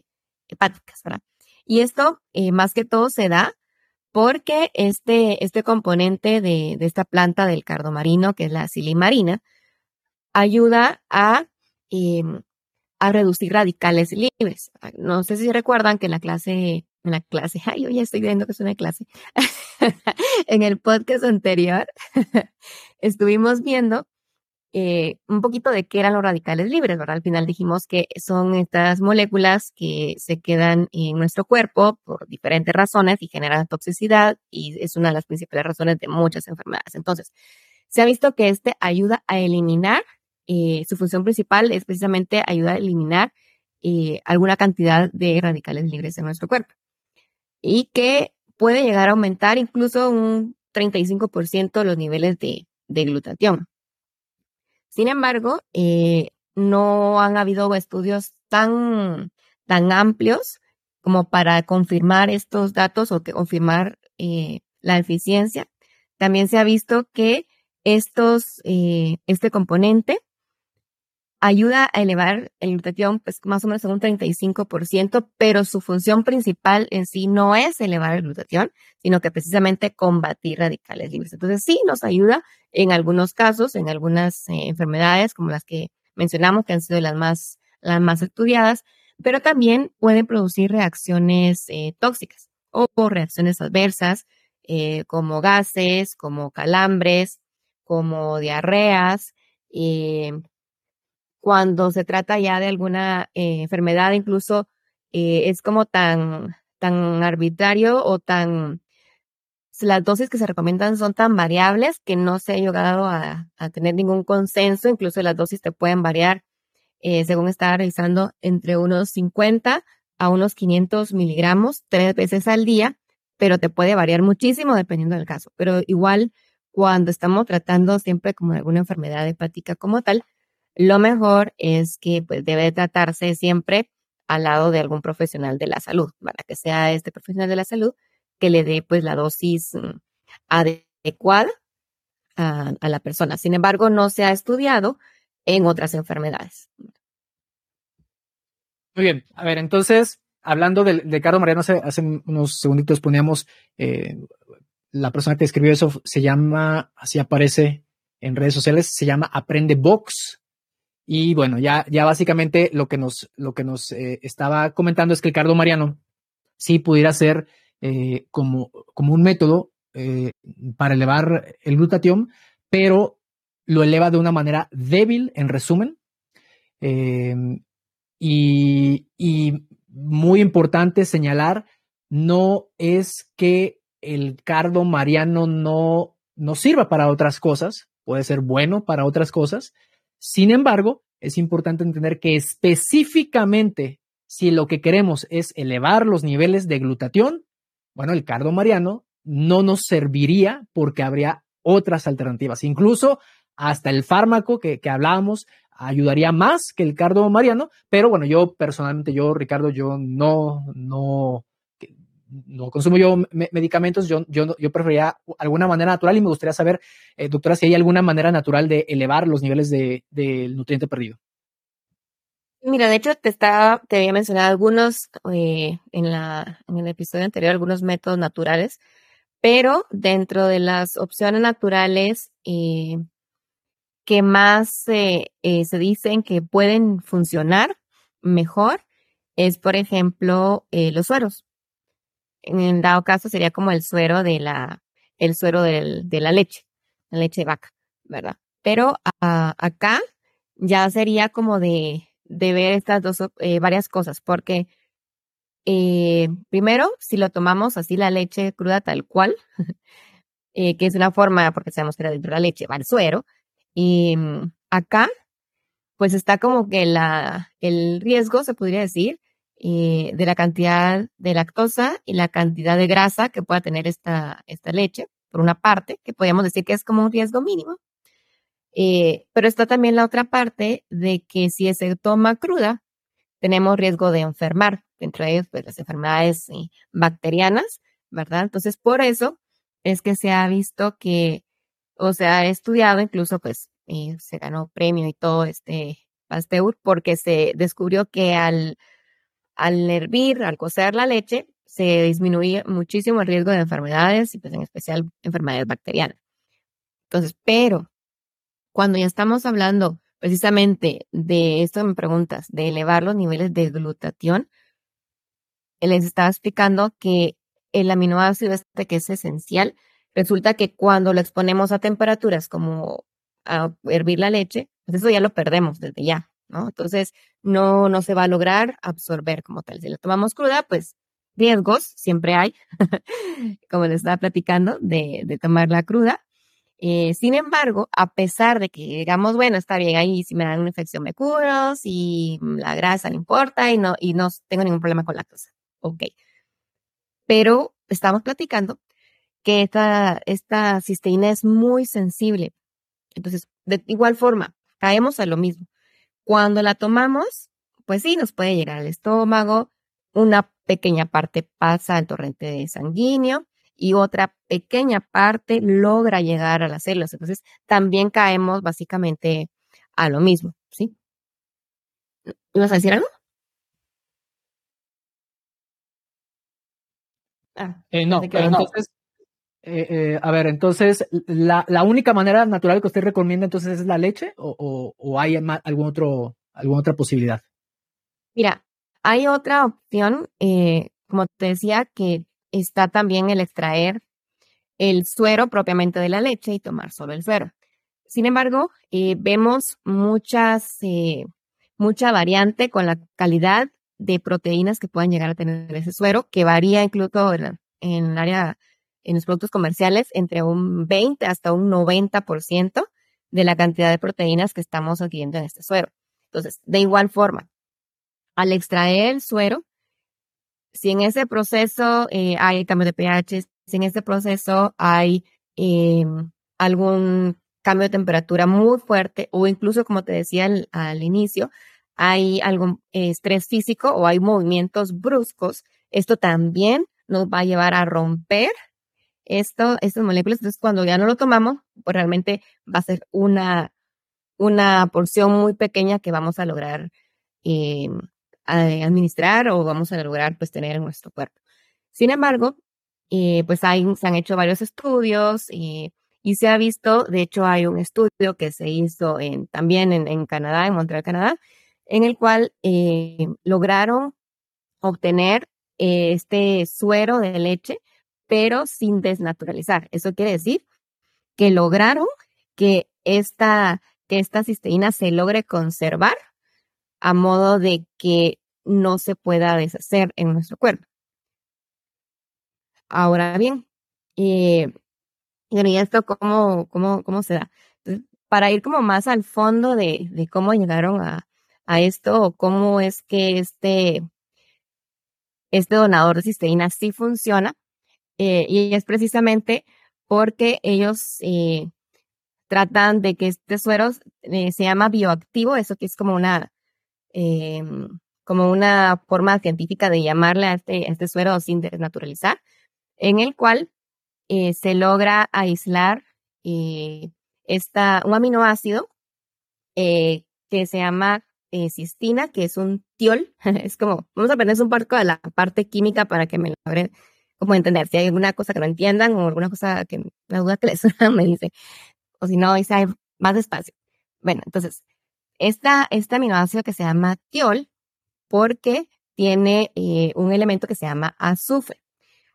hepáticas, ¿verdad? Y esto eh, más que todo se da porque este, este componente de, de, esta planta del cardomarino, que es la silimarina, ayuda a, em, a reducir radicales libres. No sé si recuerdan que en la clase, en la clase, ay, yo ya estoy viendo que es una clase, en el podcast anterior estuvimos viendo eh, un poquito de qué eran los radicales libres, ¿verdad? Al final dijimos que son estas moléculas que se quedan en nuestro cuerpo por diferentes razones y generan toxicidad y es una de las principales razones de muchas enfermedades. Entonces, se ha visto que este ayuda a eliminar, eh, su función principal es precisamente ayudar a eliminar eh, alguna cantidad de radicales libres en nuestro cuerpo y que puede llegar a aumentar incluso un 35% los niveles de, glutatión. Sin embargo, eh, no han habido estudios tan, tan amplios como para confirmar estos datos o que confirmar eh, la eficiencia. También se ha visto que estos, eh, este componente ayuda a elevar el glutatión pues más o menos en un 35%, pero su función principal en sí no es elevar el glutatión, sino que precisamente combatir radicales libres. Entonces sí nos ayuda en algunos casos, en algunas eh, enfermedades como las que mencionamos que han sido las más, las más estudiadas, pero también pueden producir reacciones eh, tóxicas o, reacciones adversas eh, como gases, como calambres, como diarreas. Eh, cuando se trata ya de alguna enfermedad, incluso es como tan, tan arbitrario o tan las dosis que se recomiendan son tan variables que no se ha llegado a, tener ningún consenso. Incluso las dosis te pueden variar, eh, según estaba revisando, entre unos 50 a unos 500 miligramos tres veces al día, pero te puede variar muchísimo dependiendo del caso. Pero igual, cuando estamos tratando siempre como alguna enfermedad hepática como tal, lo mejor es que pues debe tratarse siempre al lado de algún profesional de la salud, para que sea este profesional de la salud que le dé pues la dosis mm, adecuada a, la persona. Sin embargo, no se ha estudiado en otras enfermedades. Muy bien, a ver, entonces, hablando de, de Carlos Mariano, hace, hace, unos segunditos poníamos, eh, la persona que escribió eso se llama, así aparece en redes sociales, se llama Aprende Box. Y bueno, ya, ya básicamente lo que nos, lo que nos eh, estaba comentando es que el Cardo Mariano sí pudiera ser eh, como, como un método eh, para elevar el glutatión, pero lo eleva de una manera débil, en resumen. Em, y, muy importante señalar, no es que el cardo mariano no, no sirva para otras cosas, puede ser bueno para otras cosas. Sin embargo, es importante entender que específicamente si lo que queremos es elevar los niveles de glutatión, bueno, el cardo mariano no nos serviría porque habría otras alternativas. Incluso hasta el fármaco que, hablábamos ayudaría más que el cardo mariano, pero bueno, yo personalmente, yo, Ricardo, yo no, no, no consumo yo medicamentos, yo, yo, yo preferiría alguna manera natural y me gustaría saber, eh, doctora, si hay alguna manera natural de elevar los niveles del de, nutriente perdido. Mira, de hecho te estaba, te había mencionado algunos eh, en la, en el episodio anterior, algunos métodos naturales, pero dentro de las opciones naturales eh, que más se dicen que pueden funcionar mejor es, por ejemplo, los sueros. En dado caso sería como el suero de la, el suero de la leche, la leche de vaca, ¿verdad? Pero ah, acá ya sería como de de ver estas dos, eh, varias cosas, porque eh, primero, si lo tomamos así la leche cruda tal cual, eh, que es una forma, porque sabemos que dentro de la leche va el suero, y mm, acá, pues está como que la, el riesgo, se podría decir, de la cantidad de lactosa y la cantidad de grasa que pueda tener esta, esta leche, por una parte, que podríamos decir que es como un riesgo mínimo, eh, pero está también la otra parte de que si se toma cruda, tenemos riesgo de enfermar, entre ellos pues, las enfermedades eh, bacterianas, ¿verdad? Entonces, por eso es que se ha visto que, o se ha estudiado, incluso pues eh, se ganó premio y todo este Pasteur, porque se descubrió que al, al hervir, al cocer la leche, se disminuye muchísimo el riesgo de enfermedades y pues en especial enfermedades bacterianas. Entonces, pero cuando ya estamos hablando precisamente de esto me preguntas, de elevar los niveles de glutatión, les estaba explicando que el aminoácido este que es esencial, resulta que cuando lo exponemos a temperaturas como a hervir la leche, pues eso ya lo perdemos desde ya, ¿no? Entonces, no, no se va a lograr absorber como tal. Si lo tomamos cruda, pues riesgos siempre hay, como les estaba platicando, de, de tomarla cruda, eh, sin embargo, a pesar de que digamos, bueno, está bien, ahí si me dan una infección me curo, si la grasa no importa y no, y no tengo ningún problema con la cosa. Ok. Pero estamos platicando que esta, esta cisteína es muy sensible. Entonces, de igual forma, caemos a lo mismo. Cuando la tomamos, pues sí, nos puede llegar al estómago, una pequeña parte pasa al torrente sanguíneo y otra pequeña parte logra llegar a las células. Entonces, también caemos básicamente a lo mismo, ¿sí? ¿Ibas a decir algo? Ah, eh, no, pero entonces, eh, eh, a ver, entonces, la, única manera natural que usted recomienda entonces es la leche o, hay algún otro, alguna otra posibilidad? Mira, hay otra opción, eh, como te decía, que está también el extraer el suero propiamente de la leche y tomar solo el suero. Sin embargo, vemos muchas, mucha variante con la calidad de proteínas que puedan llegar a tener ese suero, que varía incluso en el área, en los productos comerciales, entre un 20 hasta un 90% de la cantidad de proteínas que estamos adquiriendo en este suero. Entonces, de igual forma, al extraer el suero, si en ese proceso eh, hay cambio de pH, si en ese proceso hay eh, algún cambio de temperatura muy fuerte o incluso, como te decía al inicio, hay algún estrés físico o hay movimientos bruscos, esto también nos va a llevar a romper esto, estas moléculas. Entonces, cuando ya no lo tomamos, pues realmente va a ser una, una porción muy pequeña que vamos a lograr eh, administrar o vamos a lograr pues tener en nuestro cuerpo. Sin embargo, eh, pues hay, se han hecho varios estudios y, se ha visto, de hecho hay un estudio que se hizo también en, en Canadá, en Montreal, Canadá, en el cual eh, lograron obtener eh, este suero de leche, pero sin desnaturalizar. Eso quiere decir que lograron que esta, que esta cisteína se logre conservar a modo de que no se pueda deshacer en nuestro cuerpo. Ahora bien, eh, ¿y esto cómo, cómo, cómo se da? para ir como más al fondo de, de cómo llegaron a, a, esto o cómo es que este, este donador de cisteína sí funciona, eh, y es precisamente porque ellos eh, tratan de que este suero eh, se llama bioactivo, eso que es como una, como una forma científica de llamarle a este, este suero sin desnaturalizar en el cual se logra aislar esta, un aminoácido que se llama cistina, que es un tiol. es como, vamos a aprender un poco de la parte química para que me logren como entender. Si hay alguna cosa que no entiendan o alguna cosa que la duda que les me dice. O si no, dice más despacio. Bueno, entonces, esta, este aminoácido que se llama tiol, porque tiene eh, un elemento que se llama azufre.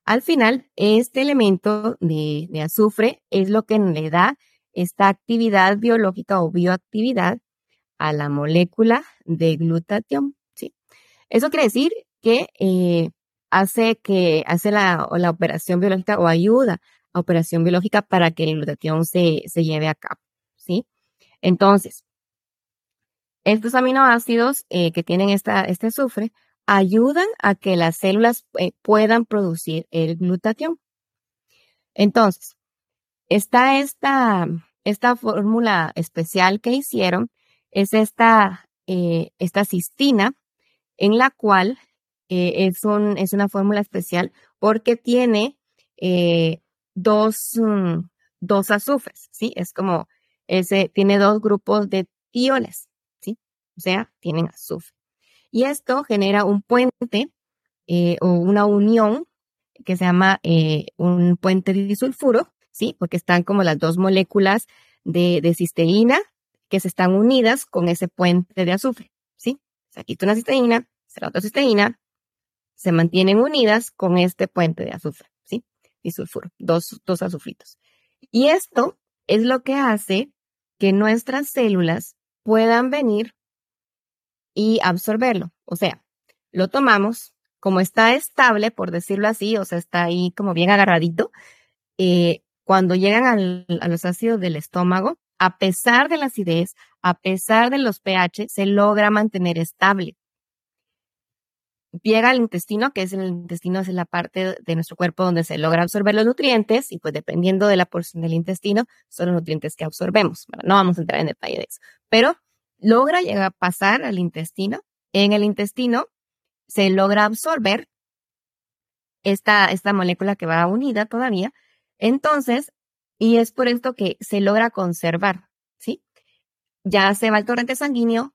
Al final, este elemento de, azufre es lo que le da esta actividad biológica o bioactividad a la molécula de glutatión. ¿sí? Eso quiere decir que eh, hace que hace la, la, operación biológica o ayuda a operación biológica para que el glutatión se, se lleve a cabo. ¿sí? Entonces, estos aminoácidos eh, que tienen esta, este azufre ayudan a que las células eh, puedan producir el glutatión. Entonces, está esta, esta fórmula especial que hicieron, es esta, eh, esta cistina, en la cual eh, es, un, es una fórmula especial porque tiene dos, mm, dos azufres, ¿sí? Es como, ese, tiene dos grupos de iones, ¿sí? O sea, tienen azufre. Y esto genera un puente eh, o una unión que se llama eh, un puente disulfuro, ¿sí? Porque están como las dos moléculas de, de cisteína que se están unidas con ese puente de azufre, ¿sí? Se quita una cisteína, se la otra cisteína, se mantienen unidas con este puente de azufre, ¿sí? Disulfuro, dos, dos azufritos. Y esto es lo que hace que nuestras células puedan venir y absorberlo. O sea, lo tomamos, como está estable, por decirlo así, o sea, está ahí como bien agarradito, eh, cuando llegan a los ácidos del estómago, a pesar de la acidez, a pesar de los pH, se logra mantener estable. Llega al intestino, que es el intestino, es la parte de nuestro cuerpo donde se logra absorber los nutrientes, y pues dependiendo de la porción del intestino, son los nutrientes que absorbemos. no vamos a entrar en detalle de eso. Pero logra llegar a pasar al intestino. En el intestino se logra absorber esta, esta molécula que va unida todavía. Entonces, y es por esto que se logra conservar, ¿sí? Ya se va al torrente sanguíneo.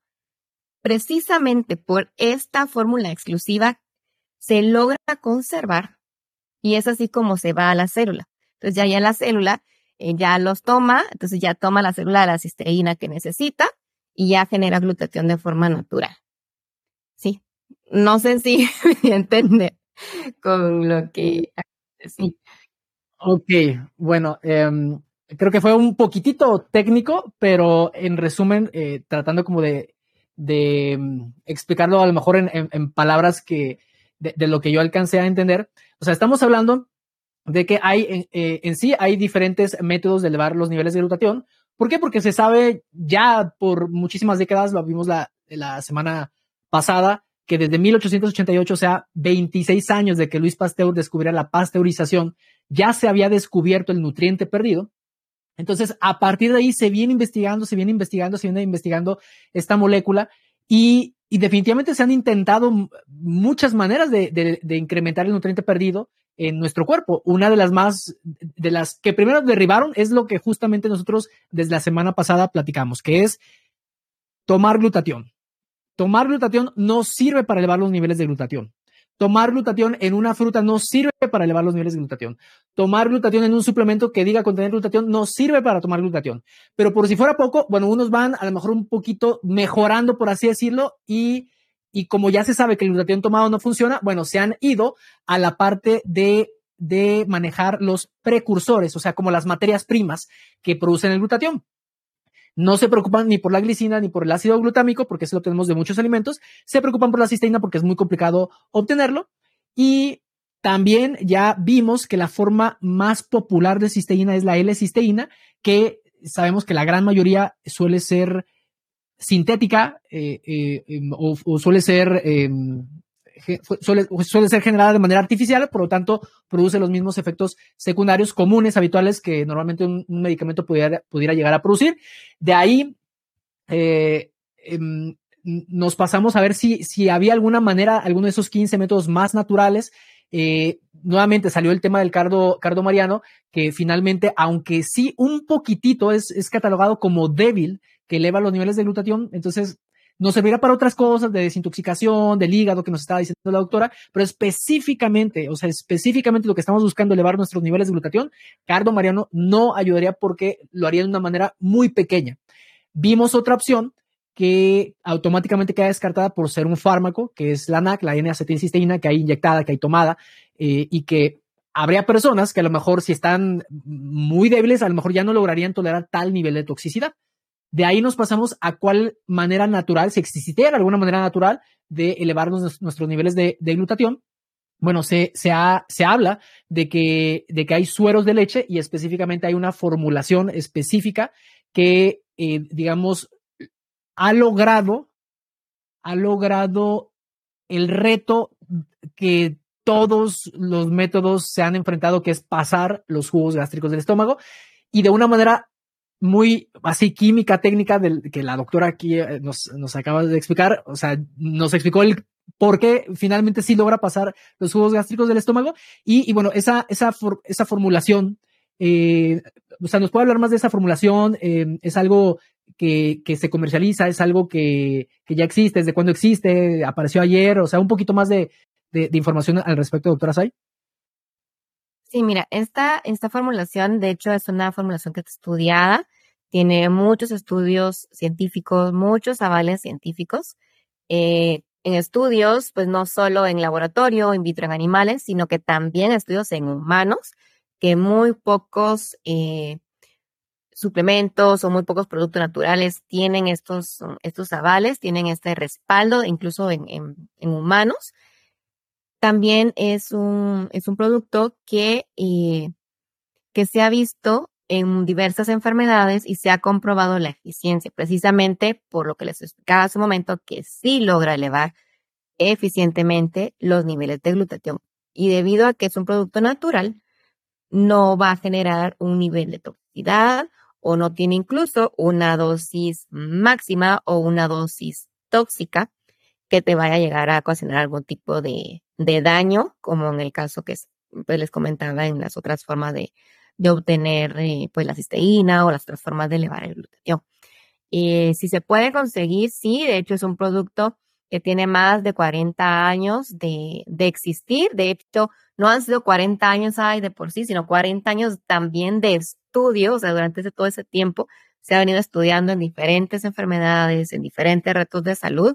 Precisamente por esta fórmula exclusiva se logra conservar y es así como se va a la célula. Entonces ya, ya la célula eh, ya los toma, entonces ya toma la célula la cisteína que necesita y ya genera glutatión de forma natural. Sí, no sé si me entiende con lo que sí. Ok, bueno, em, creo que fue un poquitito técnico, pero en resumen, eh, tratando como de, de em, explicarlo a lo mejor en, palabras que de, lo que yo alcancé a entender. O sea, estamos hablando de que hay eh, en sí hay diferentes métodos de elevar los niveles de glutatión. ¿Por qué? Porque se sabe ya por muchísimas décadas, lo vimos la, la semana pasada, que desde 1888, o sea, 26 años de que Luis Pasteur descubriera la pasteurización, ya se había descubierto el nutriente perdido. Entonces, a partir de ahí se viene investigando, se viene investigando, se viene investigando esta molécula y, y definitivamente se han intentado muchas maneras de, de, de incrementar el nutriente perdido en nuestro cuerpo. Una de las más, de las que primero derribaron es lo que justamente nosotros desde la semana pasada platicamos, que es tomar glutatión. Tomar glutatión no sirve para elevar los niveles de glutatión. Tomar glutatión en una fruta no sirve para elevar los niveles de glutatión. Tomar glutatión en un suplemento que diga contener glutatión no sirve para tomar glutatión. Pero por si fuera poco, bueno, unos van a lo mejor un poquito mejorando, por así decirlo, y y como ya se sabe que el glutatión tomado no funciona, bueno, se han ido a la parte de, de manejar los precursores, o sea, como las materias primas que producen el glutatión. No se preocupan ni por la glicina ni por el ácido glutámico, porque eso lo tenemos de muchos alimentos. Se preocupan por la cisteína porque es muy complicado obtenerlo. Y también ya vimos que la forma más popular de cisteína es la L-cisteína, que sabemos que la gran mayoría suele ser sintética eh, eh, em, o, suele ser em, suele, suele, ser generada de manera artificial, por lo tanto produce los mismos efectos secundarios comunes, habituales que normalmente un, medicamento pudiera, pudiera, llegar a producir. De ahí eh, em, nos pasamos a ver si, si había alguna manera, alguno de esos 15 métodos más naturales. nuevamente salió el tema del cardo, cardo mariano, que finalmente, aunque sí un poquitito es, es catalogado como débil que eleva los niveles de glutatión, entonces nos servirá para otras cosas de desintoxicación, del hígado que nos estaba diciendo la doctora, pero específicamente, o sea, específicamente lo que estamos buscando elevar nuestros niveles de glutatión, Cardo Mariano no ayudaría porque lo haría de una manera muy pequeña. Vimos otra opción que automáticamente queda descartada por ser un fármaco, que es la NAC, la N-acetilcisteína, que hay inyectada, que hay tomada, eh, y que habría personas que a lo mejor si están muy débiles, a lo mejor ya no lograrían tolerar tal nivel de toxicidad. De ahí nos pasamos a cuál manera natural, si existiera alguna manera natural de elevar nuestros niveles de, glutatión. Bueno, se, se, se habla de que, de que hay sueros de leche y específicamente hay una formulación específica que, eh, digamos, ha logrado, ha logrado el reto que todos los métodos se han enfrentado, que es pasar los jugos gástricos del estómago y de una manera muy así química técnica del, que la doctora aquí eh, nos, nos acaba de explicar, o sea, nos explicó el por qué finalmente sí logra pasar los jugos gástricos del estómago. Y, y bueno, esa, esa, esa formulación, eh, o sea, nos puede hablar más de esa formulación, eh, es algo que, que, se comercializa, es algo que, que ya existe, desde cuándo existe, apareció ayer, o sea, un poquito más de, de, de información al respecto, doctora Say. Sí, mira, esta, esta formulación, de hecho, es una formulación que está estudiada, tiene muchos estudios científicos, muchos avales científicos, eh, en estudios, pues no solo en laboratorio, in vitro en animales, sino que también estudios en humanos, que muy pocos eh, suplementos o muy pocos productos naturales tienen estos, estos avales, tienen este respaldo, incluso en, en, en humanos. También es un, es un producto que, eh, que se ha visto en diversas enfermedades y se ha comprobado la eficiencia, precisamente por lo que les explicaba hace un momento, que sí logra elevar eficientemente los niveles de glutatión. Y debido a que es un producto natural, no va a generar un nivel de toxicidad o no tiene incluso una dosis máxima o una dosis tóxica que te vaya a llegar a ocasionar algún tipo de, de daño, como en el caso que pues, les comentaba en las otras formas de, de obtener eh, pues la cisteína o las otras formas de elevar el glutatión. Y si se puede conseguir, sí, de hecho es un producto que tiene más de 40 años de, de existir. De hecho, no han sido 40 años ahí de por sí, sino 40 años también de estudio, o sea, durante todo ese tiempo se ha venido estudiando en diferentes enfermedades, en diferentes retos de salud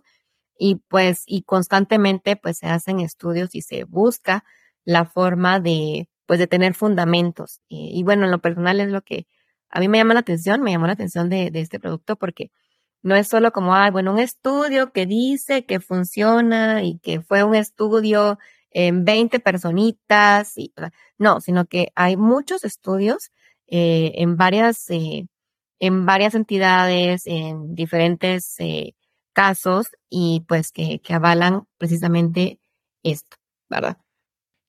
y pues y constantemente pues se hacen estudios y se busca la forma de pues de tener fundamentos y, bueno en lo personal es lo que a mí me llama la atención me llamó la atención de, de este producto porque no es solo como ah bueno un estudio que dice que funciona y que fue un estudio en 20 personitas y no sino que hay muchos estudios eh, en varias eh, en varias entidades en diferentes eh, casos y pues que, avalan precisamente esto, ¿verdad?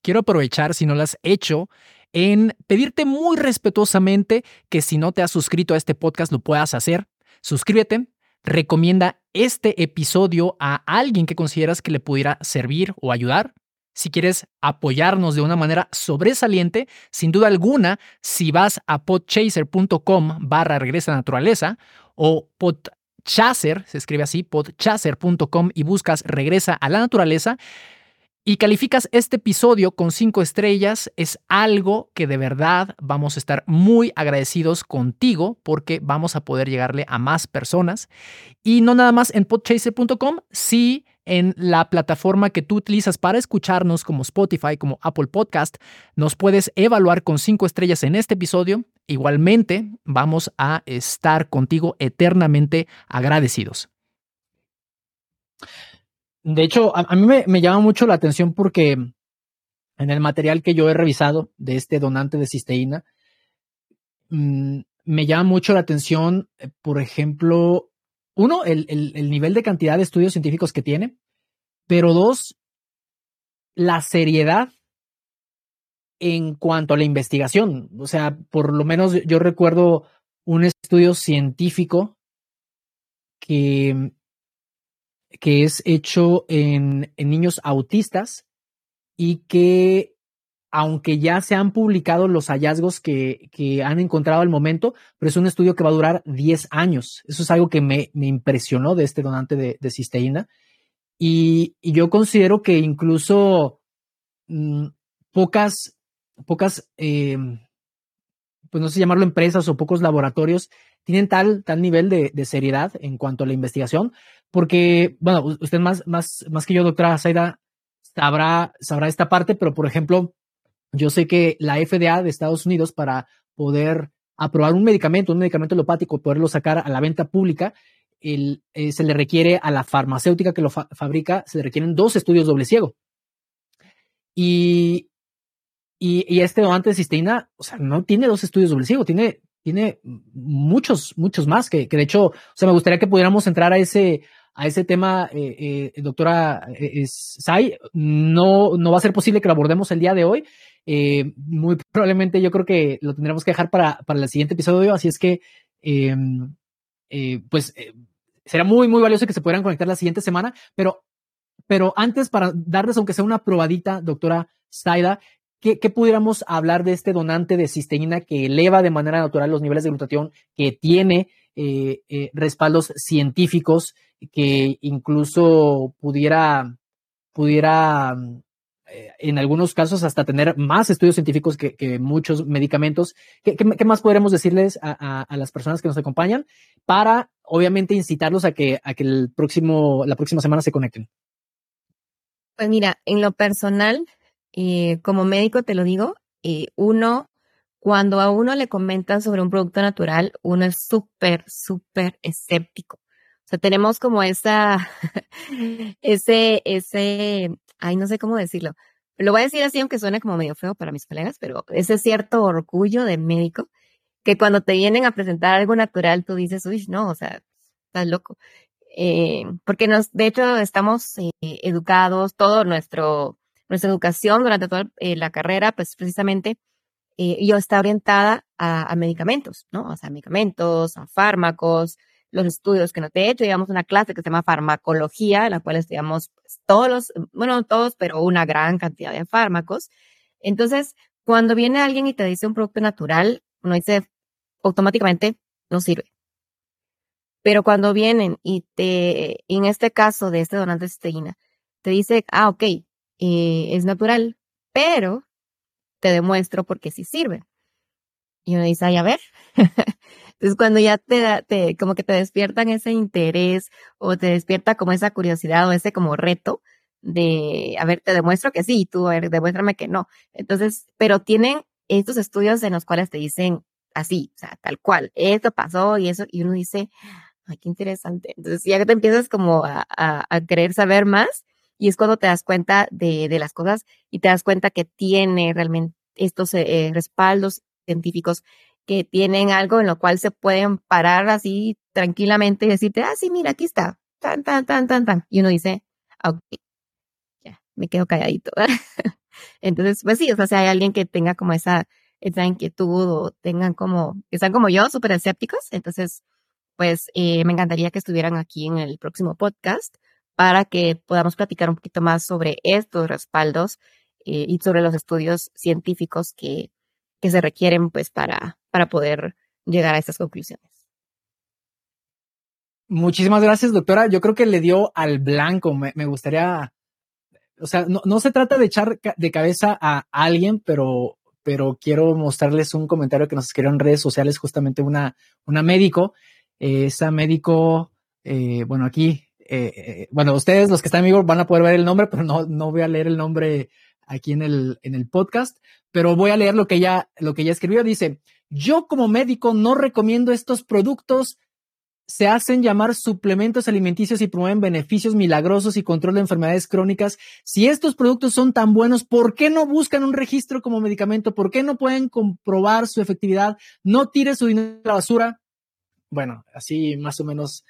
Quiero aprovechar, si no lo has hecho, en pedirte muy respetuosamente que si no te has suscrito a este podcast lo puedas hacer. Suscríbete, recomienda este episodio a alguien que consideras que le pudiera servir o ayudar. Si quieres apoyarnos de una manera sobresaliente, sin duda alguna, si vas a podchaser.com barra regresa naturaleza o pod Chaser, se escribe así, podchaser.com y buscas Regresa a la Naturaleza y calificas este episodio con cinco estrellas, es algo que de verdad vamos a estar muy agradecidos contigo porque vamos a poder llegarle a más personas. Y no nada más en podchaser.com, sí en la plataforma que tú utilizas para escucharnos como Spotify, como Apple Podcast, nos puedes evaluar con cinco estrellas en este episodio Igualmente, vamos a estar contigo eternamente agradecidos. De hecho, a, mí me, llama mucho la atención porque en el material que yo he revisado de este donante de cisteína, mm, me llama mucho la atención, eh, por ejemplo, uno, el, el, nivel de cantidad de estudios científicos que tiene, pero dos, la seriedad en cuanto a la investigación. O sea, por lo menos yo recuerdo un estudio científico que, que es hecho en, niños autistas y que, aunque ya se han publicado los hallazgos que, han encontrado al momento, pero es un estudio que va a durar 10 años. Eso es algo que me, impresionó de este donante de, cisteína. Y, yo considero que incluso mm, pocas pocas, eh, pues no sé llamarlo empresas o pocos laboratorios tienen tal, tal nivel de, seriedad en cuanto a la investigación, porque, bueno, usted más, más, más que yo, doctora Zaida, sabrá, sabrá esta parte, pero por ejemplo, yo sé que la FDA de Estados Unidos para poder aprobar un medicamento, un medicamento alopático, poderlo sacar a la venta pública, el, eh, se le requiere a la farmacéutica que lo fabrica, se le requieren dos estudios doble ciego. Y y, este donante de cisteína, o sea, no tiene dos estudios ciego, tiene, tiene muchos, muchos más que, que de hecho, o sea, me gustaría que pudiéramos entrar a ese, a ese tema, eh, eh, doctora eh, Sai. No, no va a ser posible que lo abordemos el día de hoy. muy probablemente yo creo que lo tendremos que dejar para, para el siguiente episodio, así es que, em, pues, será muy, muy valioso que se pudieran conectar la siguiente semana, pero, pero antes, para darles, aunque sea una probadita, doctora Saida, ¿Qué, pudiéramos hablar de este donante de cisteína que eleva de manera natural los niveles de glutatión, que tiene eh, eh, respaldos científicos, que incluso pudiera, pudiera eh, en algunos casos hasta tener más estudios científicos que, muchos medicamentos. ¿Qué, más podríamos decirles a, las personas que nos acompañan para, obviamente, incitarlos a que, a que el próximo, la próxima semana se conecten? Pues mira, en lo personal, eh, como médico te lo digo, eh, uno, cuando a uno le comentan sobre un producto natural, uno es súper, súper escéptico. O sea, tenemos como esa, ese, ese, ay, no sé cómo decirlo. Lo voy a decir así, aunque suene como medio feo para mis colegas, pero ese cierto orgullo de médico que cuando te vienen a presentar algo natural, tú dices, uy, no, o sea, estás loco. Eh, porque nos, de hecho, estamos educados, todo nuestro, nuestra educación durante toda eh, la carrera, pues precisamente eh, yo está orientada a, medicamentos, ¿no? O sea, medicamentos, a fármacos, los estudios que no te he hecho, digamos una clase que se llama farmacología, en la cual estudiamos pues, todos los, bueno, todos, pero una gran cantidad de fármacos. Entonces, cuando viene alguien y te dice un producto natural, uno dice automáticamente, no sirve. Pero cuando vienen y te, en este caso de este donante de cisteína, te dice, ah, ok, eh, es natural, pero te demuestro porque sí sirven. Y uno dice, ay, a ver. Entonces, cuando ya te, te, como que te despiertan ese interés o te despierta como esa curiosidad o ese como reto de, a ver, te demuestro que sí, tú, a ver, demuéstrame que no. Entonces, pero tienen estos estudios en los cuales te dicen así, o sea, tal cual, esto pasó y eso, y uno dice, ay, qué interesante. Entonces, ya que te empiezas como a, a, querer saber más, y es cuando te das cuenta de, de, las cosas y te das cuenta que tiene realmente estos eh, respaldos científicos que tienen algo en lo cual se pueden parar así tranquilamente y decirte, ah, sí, mira, aquí está, tan, tan, tan, tan, tan. Y uno dice, ah, ok, ya, me quedo calladito. Entonces, pues sí, o sea, si hay alguien que tenga como esa, esa inquietud o tengan como, que sean como yo, súper escépticos, entonces, pues eh, me encantaría que estuvieran aquí en el próximo podcast para que podamos platicar un poquito más sobre estos respaldos eh, y sobre los estudios científicos que, que se requieren pues para, para poder llegar a estas conclusiones. Muchísimas gracias, doctora. Yo creo que le dio al blanco. Me, gustaría, o sea, no, no, se trata de echar de cabeza a alguien, pero, pero quiero mostrarles un comentario que nos escribió en redes sociales, justamente una, una médico. Esa médico, eh, bueno, aquí, eh, eh, bueno, ustedes los que están en vivo van a poder ver el nombre, pero no, no voy a leer el nombre aquí en el, en el podcast, pero voy a leer lo que ella, lo que ella escribió. Dice, yo como médico no recomiendo estos productos. Se hacen llamar suplementos alimenticios y promueven beneficios milagrosos y control de enfermedades crónicas. Si estos productos son tan buenos, ¿por qué no buscan un registro como medicamento? ¿Por qué no pueden comprobar su efectividad? No tire su dinero a la basura. Bueno, así más o menos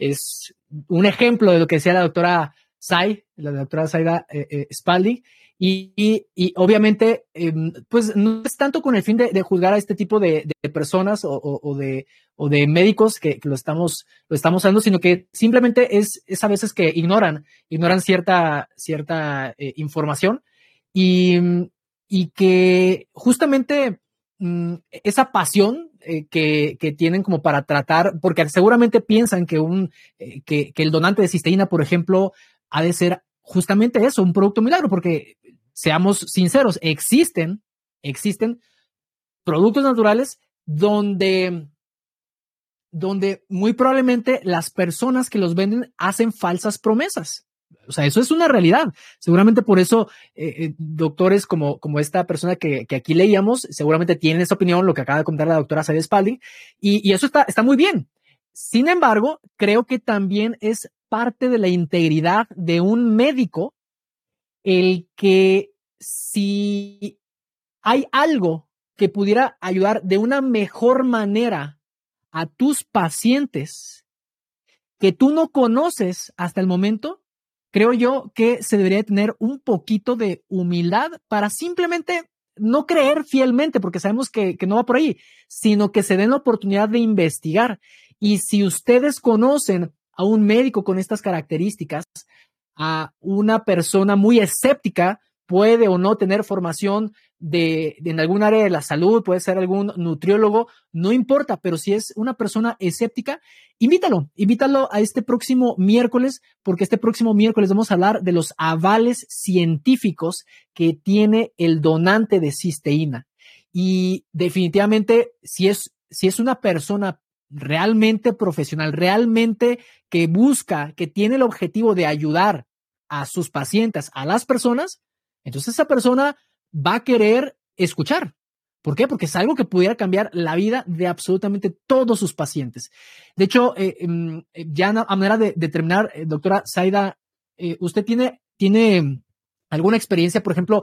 es un ejemplo de lo que decía la doctora Sai, la doctora Saida eh, eh, Spaldi. Y, y, obviamente, em, pues no es tanto con el fin de, juzgar a este tipo de, personas o, de, o de médicos que, lo estamos, lo estamos dando, sino que simplemente es, es a veces que ignoran, ignoran cierta, cierta eh, información y, y que justamente mm, esa pasión eh, que, que, tienen como para tratar, porque seguramente piensan que un, eh, que, que el donante de cisteína, por ejemplo, ha de ser justamente eso, un producto milagro, porque seamos sinceros, existen, existen productos naturales donde, donde muy probablemente las personas que los venden hacen falsas promesas. O sea, eso es una realidad. Seguramente por eso eh, eh, doctores como, como esta persona que, que, aquí leíamos, seguramente tienen esa opinión, lo que acaba de contar la doctora Sadie Spalding, y, y eso está, está muy bien. Sin embargo, creo que también es parte de la integridad de un médico el que si hay algo que pudiera ayudar de una mejor manera a tus pacientes que tú no conoces hasta el momento, creo yo que se debería tener un poquito de humildad para simplemente no creer fielmente, porque sabemos que, que, no va por ahí, sino que se den la oportunidad de investigar. Y si ustedes conocen a un médico con estas características, a una persona muy escéptica, puede o no tener formación de, en algún área de la salud, puede ser algún nutriólogo, no importa, pero si es una persona escéptica, invítalo, invítalo a este próximo miércoles, porque este próximo miércoles vamos a hablar de los avales científicos que tiene el donante de cisteína. Y definitivamente, si es, si es una persona realmente profesional, realmente que busca, que tiene el objetivo de ayudar a sus pacientes, a las personas, entonces esa persona va a querer escuchar. ¿Por qué? Porque es algo que pudiera cambiar la vida de absolutamente todos sus pacientes. De hecho, eh, em, eh, ya a manera de, terminar, eh, doctora Zaida, ¿usted tiene, tiene alguna experiencia, por ejemplo,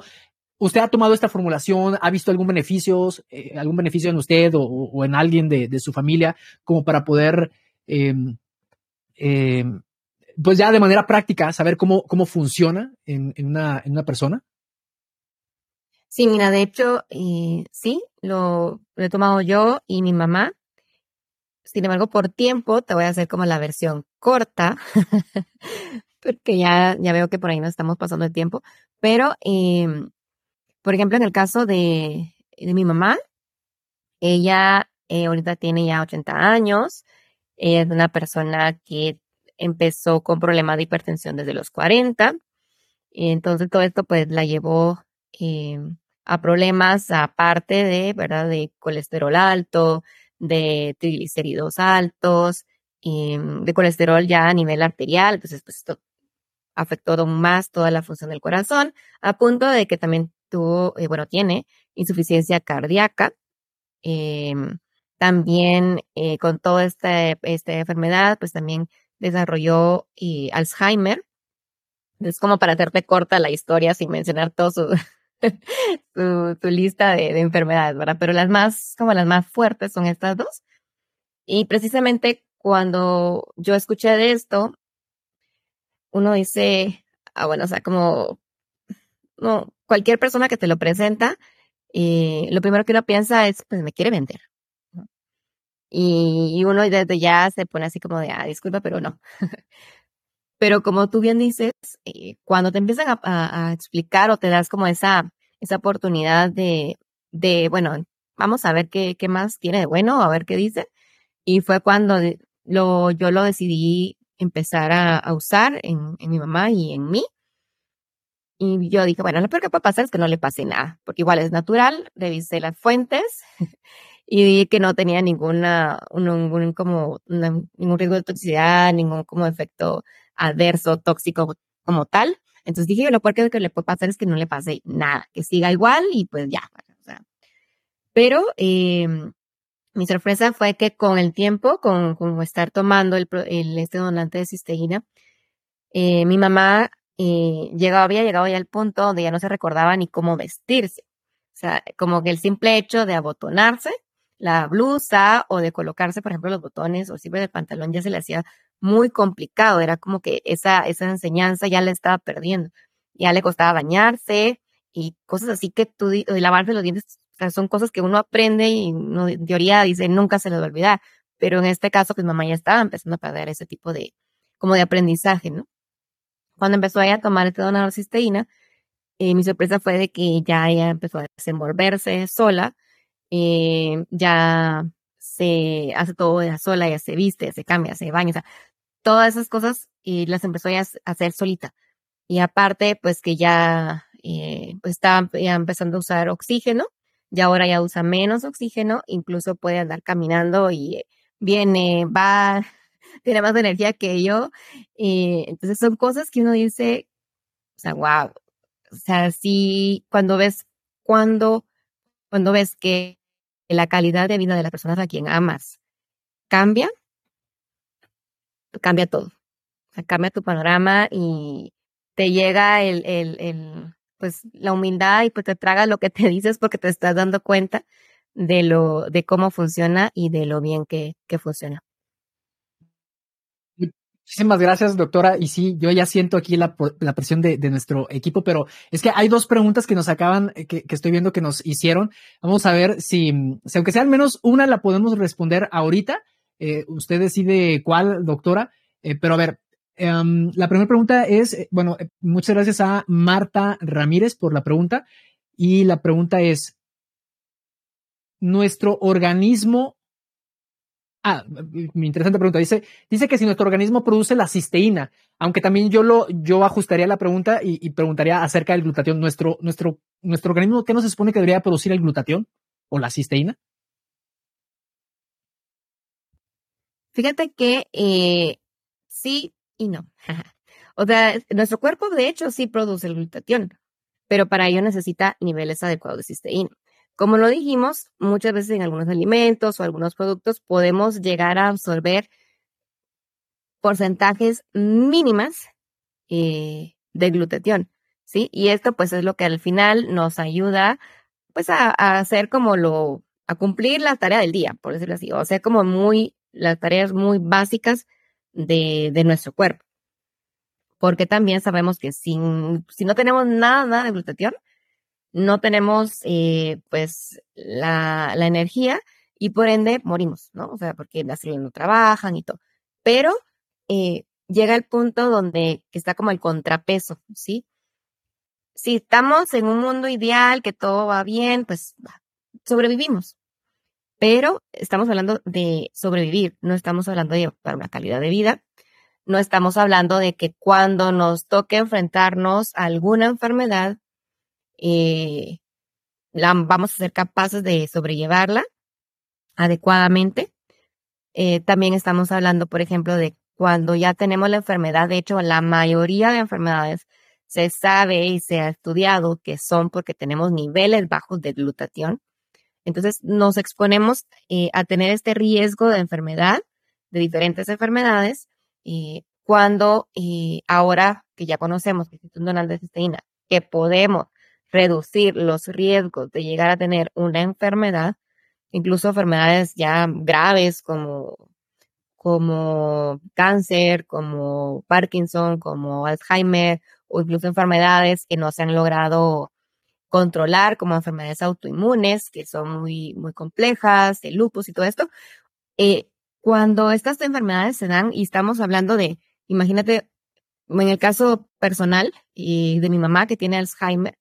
usted ha tomado esta formulación, ha visto algún beneficio, algún beneficio en usted o, en alguien de, su familia como para poder, em, em, pues ya de manera práctica, saber cómo, cómo funciona en, una, en una persona? Sí, mira, de hecho, eh, sí, lo, he tomado yo y mi mamá. Sin embargo, por tiempo te voy a hacer como la versión corta, porque ya, ya veo que por ahí nos estamos pasando el tiempo. Pero, em, por ejemplo, en el caso de, mi mamá, ella eh, ahorita tiene ya 80 años. Es una persona que empezó con problemas de hipertensión desde los 40. Y entonces todo esto pues la llevó eh, a problemas aparte de, ¿verdad? De colesterol alto, de triglicéridos altos, em, de colesterol ya a nivel arterial. Entonces, pues esto afectó aún más toda la función del corazón, a punto de que también tuvo, eh, bueno, tiene insuficiencia cardíaca. Em, también eh, con toda esta, esta, enfermedad, pues también desarrolló eh, Alzheimer. Es como para hacerte corta la historia sin mencionar todo su, lista de, de, enfermedades, ¿verdad? Pero las más, como las más fuertes son estas dos. Y precisamente cuando yo escuché de esto, uno dice, ah, bueno, o sea, como, no, cualquier persona que te lo presenta, eh, lo primero que uno piensa es, pues me quiere vender. Y, uno desde ya se pone así como de, ah, disculpa, pero no. pero como tú bien dices, eh, cuando te empiezan a, explicar o te das como esa, esa oportunidad de, de, bueno, vamos a ver qué, qué más tiene de bueno, a ver qué dice. Y fue cuando lo, yo lo decidí empezar a, usar en, en, mi mamá y en mí. Y yo dije, bueno, lo peor que puede pasar es que no le pase nada, porque igual es natural, revisé las fuentes y vi que no tenía ninguna, ningún, como, ningún riesgo de toxicidad, ningún como efecto adverso, tóxico como tal. Entonces dije, lo peor que le puede pasar es que no le pase nada, que siga igual y pues ya. O sea. Pero eh, mi sorpresa fue que con el tiempo, con, con estar tomando el, el, este donante de cisteína, eh, mi mamá eh, llegaba, había llegado ya al punto donde ya no se recordaba ni cómo vestirse. O sea, como que el simple hecho de abotonarse la blusa o de colocarse, por ejemplo, los botones o siempre del pantalón ya se le hacía muy complicado. Era como que esa, esa enseñanza ya la estaba perdiendo. Ya le costaba bañarse y cosas así que tú, lavarse los dientes son cosas que uno aprende y uno en teoría dice nunca se les va a olvidar. Pero en este caso, pues mamá ya estaba empezando a perder ese tipo de, como de aprendizaje, ¿no? Cuando empezó ella a tomar este donador cisteína, eh, mi sorpresa fue de que ya ella empezó a desenvolverse sola, eh, ya se hace todo ella sola, ya se viste, se cambia, se baña, o sea, todas esas cosas y las empezó a hacer solita. Y aparte, pues que ya eh, pues estaba ya empezando a usar oxígeno, y ahora ya usa menos oxígeno, incluso puede andar caminando y viene, va, tiene más energía que yo. Entonces son cosas que uno dice, o sea, wow. O sea, sí, cuando ves, cuando, cuando ves que la calidad de vida de las personas a quien amas cambia, cambia todo. Cambia tu panorama y te llega el, el, el, pues la humildad y pues te tragas lo que te dices porque te estás dando cuenta de lo, de cómo funciona y de lo bien que, que funciona. Muchísimas gracias, doctora. Y sí, yo ya siento aquí la, presión de, nuestro equipo, pero es que hay dos preguntas que nos acaban, eh, que, estoy viendo que nos hicieron. Vamos a ver si, aunque sea al menos una la podemos responder ahorita. Eh, usted decide cuál, doctora. Eh, pero a ver, Um, la primera pregunta es, bueno, muchas gracias a Marta Ramírez por la pregunta. Y la pregunta es, nuestro organismo, ah, mi interesante pregunta, dice, dice que si nuestro organismo produce la cisteína, aunque también yo lo, yo ajustaría la pregunta y, y preguntaría acerca del glutatión, nuestro, nuestro, nuestro organismo, ¿qué nos supone que debería producir el glutatión o la cisteína? Fíjate que eh, sí y no. o sea, nuestro cuerpo de hecho sí produce el glutatión, pero para ello necesita niveles adecuados de cisteína. Como lo dijimos, muchas veces en algunos alimentos o algunos productos podemos llegar a absorber porcentajes mínimas eh, de glutatión, ¿sí? Y esto pues es lo que al final nos ayuda pues a, hacer como lo, a cumplir la tarea del día, por decirlo así, o sea, como muy, las tareas muy básicas de, de nuestro cuerpo. Porque también sabemos que sin, si no tenemos nada, de glutatión, no tenemos eh, pues la, la, energía y por ende morimos, ¿no? O sea, porque las células no trabajan y todo. Pero eh, llega el punto donde está como el contrapeso, ¿sí? Si estamos en un mundo ideal, que todo va bien, pues sobrevivimos. Pero estamos hablando de sobrevivir, no estamos hablando de para una calidad de vida, no estamos hablando de que cuando nos toque enfrentarnos a alguna enfermedad, eh, la, vamos a ser capaces de sobrellevarla adecuadamente. Eh, también estamos hablando, por ejemplo, de cuando ya tenemos la enfermedad. De hecho, la mayoría de enfermedades se sabe y se ha estudiado que son porque tenemos niveles bajos de glutatión. Entonces, nos exponemos eh, a tener este riesgo de enfermedad, de diferentes enfermedades, eh, cuando ahora que ya conocemos que existe un donal de cisteína, que podemos reducir los riesgos de llegar a tener una enfermedad, incluso enfermedades ya graves como, como cáncer, como Parkinson, como Alzheimer, o incluso enfermedades que no se han logrado controlar, como enfermedades autoinmunes, que son muy, muy complejas, el lupus y todo esto. Eh, cuando estas enfermedades se dan, y estamos hablando de, imagínate, en el caso personal y de mi mamá que tiene Alzheimer,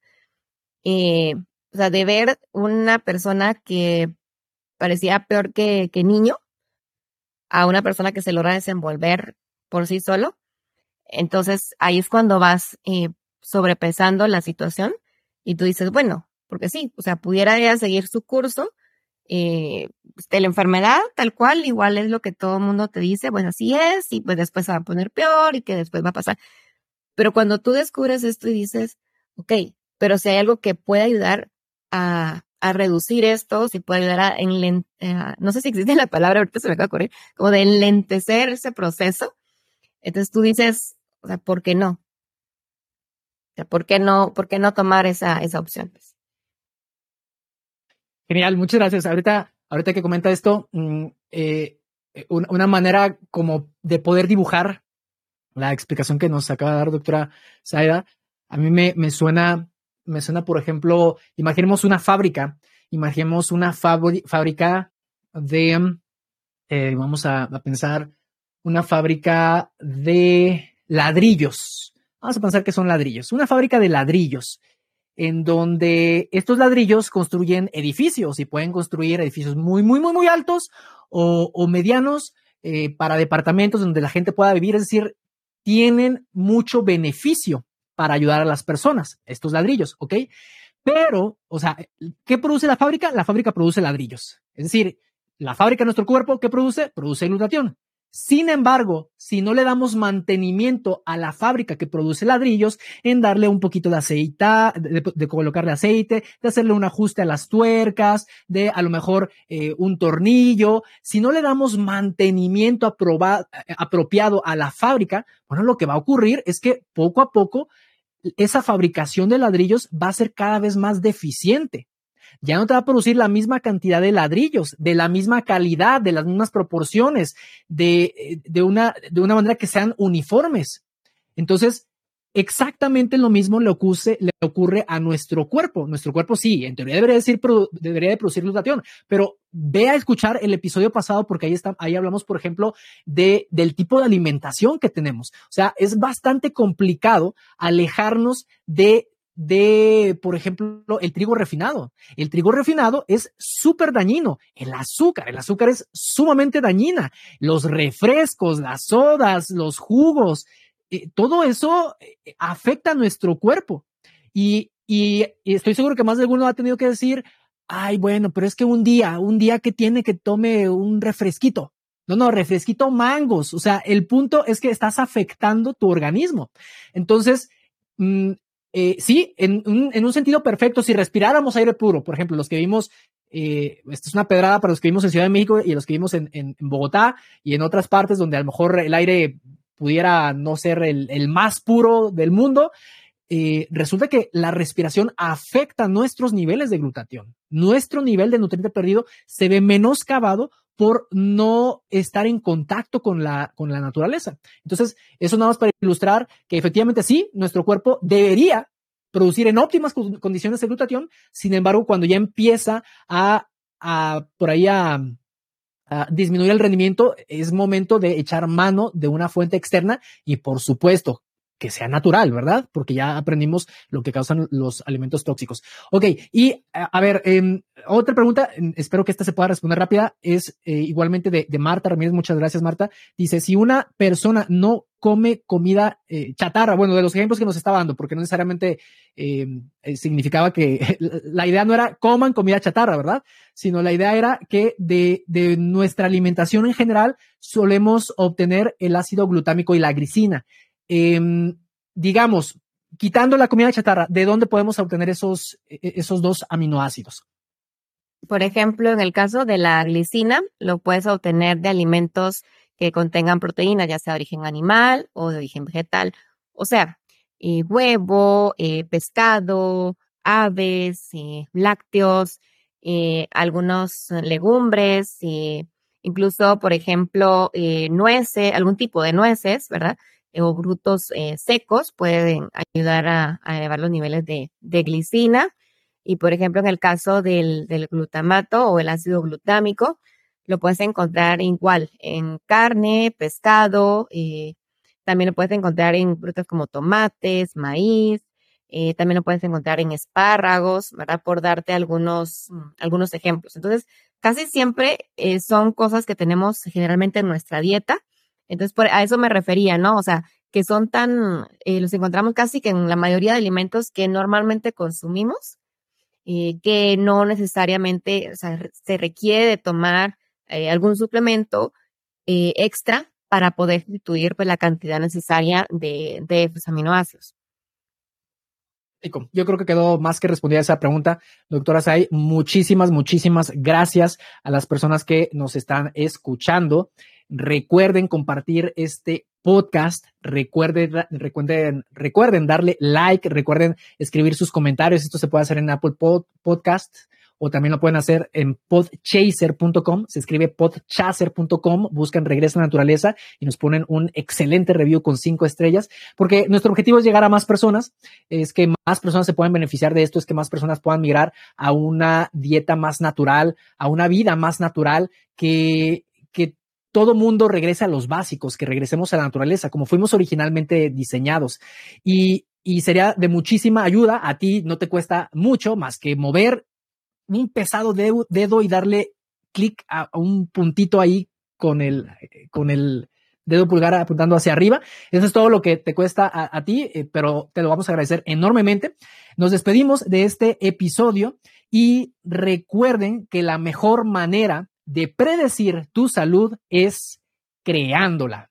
eh, o sea, de ver una persona que parecía peor que, que niño a una persona que se logra desenvolver por sí solo. Entonces ahí es cuando vas eh, sobrepesando la situación y tú dices, bueno, porque sí, o sea, pudiera ella seguir su curso eh, de la enfermedad tal cual, igual es lo que todo el mundo te dice, pues así es, y pues después se va a poner peor y que después va a pasar. Pero cuando tú descubres esto y dices, ok, pero si hay algo que puede ayudar a, a reducir esto, si puede ayudar a, en, no sé si existe la palabra, ahorita se me acaba de ocurrir, como de enlentecer ese proceso, entonces tú dices, o sea, ¿por qué no? O sea, ¿por qué no, por qué no tomar esa, esa opción? Genial, muchas gracias. Ahorita, ahorita que comenta esto, mm, eh, una, una, manera como de poder dibujar la explicación que nos acaba de dar doctora Saida, a mí me, me suena me suena, por ejemplo, imaginemos una fábrica, imaginemos una fábrica de, eh, vamos a, pensar, una fábrica de ladrillos. Vamos a pensar que son ladrillos. Una fábrica de ladrillos, en donde estos ladrillos construyen edificios y pueden construir edificios muy, muy, muy, muy altos o, medianos eh, para departamentos donde la gente pueda vivir. Es decir, tienen mucho beneficio para ayudar a las personas, estos ladrillos, ¿ok? Pero, o sea, ¿qué produce la fábrica? La fábrica produce ladrillos. Es decir, la fábrica de nuestro cuerpo, ¿qué produce? Produce glutatión. Sin embargo, si no le damos mantenimiento a la fábrica que produce ladrillos, en darle un poquito de aceite, de, colocarle aceite, de hacerle un ajuste a las tuercas, de a lo mejor eh, un tornillo, si no le damos mantenimiento apropiado a la fábrica, bueno, lo que va a ocurrir es que poco a poco esa fabricación de ladrillos va a ser cada vez más deficiente. Ya no te va a producir la misma cantidad de ladrillos, de la misma calidad, de las mismas proporciones, de, de, una, de una manera que sean uniformes. Entonces, Exactamente lo mismo le ocurre, a nuestro cuerpo. Nuestro cuerpo sí, en teoría debería, decir, debería de producir glutatión, pero ve a escuchar el episodio pasado porque ahí, está, ahí hablamos, por ejemplo, de, del tipo de alimentación que tenemos. O sea, es bastante complicado alejarnos de de, por ejemplo, el trigo refinado. El trigo refinado es súper dañino. El azúcar, el azúcar es sumamente dañina. Los refrescos, las sodas, los jugos, eh, todo eso eh, afecta a nuestro cuerpo. Y, estoy seguro que más de alguno ha tenido que decir, ay, bueno, pero es que un día, un día que tiene que tome un refresquito. No, no, refresquito mangos. O sea, el punto es que estás afectando tu organismo. Entonces, mm, eh, sí, en un, en un, sentido perfecto, si respiráramos aire puro, por ejemplo, los que vimos, eh, esta es una pedrada para los que vimos en Ciudad de México y los que vimos en Bogotá y en otras partes donde a lo mejor el aire pudiera no ser el, más puro del mundo, eh, resulta que la respiración afecta nuestros niveles de glutatión. Nuestro nivel de nutriente perdido se ve menoscabado por no estar en contacto con la, con la naturaleza. Entonces, eso nada más para ilustrar que efectivamente sí, nuestro cuerpo debería producir en óptimas condiciones de glutatión, sin embargo, cuando ya empieza a, a por ahí a, disminuir el rendimiento, es momento de echar mano de una fuente externa y por supuesto, que sea natural, ¿verdad? Porque ya aprendimos lo que causan los alimentos tóxicos. Ok, y a, ver, em, otra pregunta, em, espero que esta se pueda responder rápida, es eh, igualmente de, Marta Ramírez, muchas gracias Marta. Dice, si una persona no come comida eh, chatarra, bueno, de los ejemplos que nos estaba dando, porque no necesariamente em, eh, significaba que la idea no era coman comida chatarra, ¿verdad? Sino la idea era que de, de nuestra alimentación en general solemos obtener el ácido glutámico y la glicina. Em, digamos, quitando la comida chatarra, ¿de dónde podemos obtener esos, e, esos dos aminoácidos? Por ejemplo, en el caso de la glicina, lo puedes obtener de alimentos que contengan proteínas, ya sea de origen animal o de origen vegetal. O sea, eh, huevo, eh, pescado, aves, eh, lácteos, algunos legumbres, incluso, por ejemplo, nueces, algún tipo de nueces, ¿verdad? O frutos eh, secos pueden ayudar a, elevar los niveles de, glicina. Y por ejemplo, en el caso del, glutamato o el ácido glutámico, lo puedes encontrar igual en carne, pescado, eh, también lo puedes encontrar en frutas como tomates, maíz, eh, también lo puedes encontrar en espárragos, ¿verdad? Por darte algunos, algunos ejemplos. Entonces, casi siempre son cosas que tenemos generalmente en nuestra dieta entonces, por, a eso me refería, ¿no? O sea, que son tan, eh, los encontramos casi que en la mayoría de alimentos que normalmente consumimos, eh, que no necesariamente, se requiere de tomar eh, algún suplemento extra para poder sustituir pues, la cantidad necesaria de, de aminoácidos. Yo creo que quedó más que respondida esa pregunta, doctora Say. Muchísimas, muchísimas gracias a las personas que nos están escuchando. Recuerden compartir este podcast, recuerden, recuerden, recuerden darle like, recuerden escribir sus comentarios. Esto se puede hacer en Apple Podcast o también lo pueden hacer en podchaser.com. Se escribe podchaser.com, buscan Regresa a Naturaleza y nos ponen un excelente review con cinco estrellas, porque nuestro objetivo es llegar a más personas, es que más personas se puedan beneficiar de esto, es que más personas puedan migrar a una dieta más natural, a una vida más natural, que todo mundo regresa a los básicos, que regresemos a la naturaleza, como fuimos originalmente diseñados. Y, sería de muchísima ayuda. A ti no te cuesta mucho más que mover un pesado dedo, y darle clic a, un puntito ahí con el, con el dedo pulgar apuntando hacia arriba. Eso es todo lo que te cuesta a, ti, eh, pero te lo vamos a agradecer enormemente. Nos despedimos de este episodio y recuerden que la mejor manera de predecir tu salud es creándola.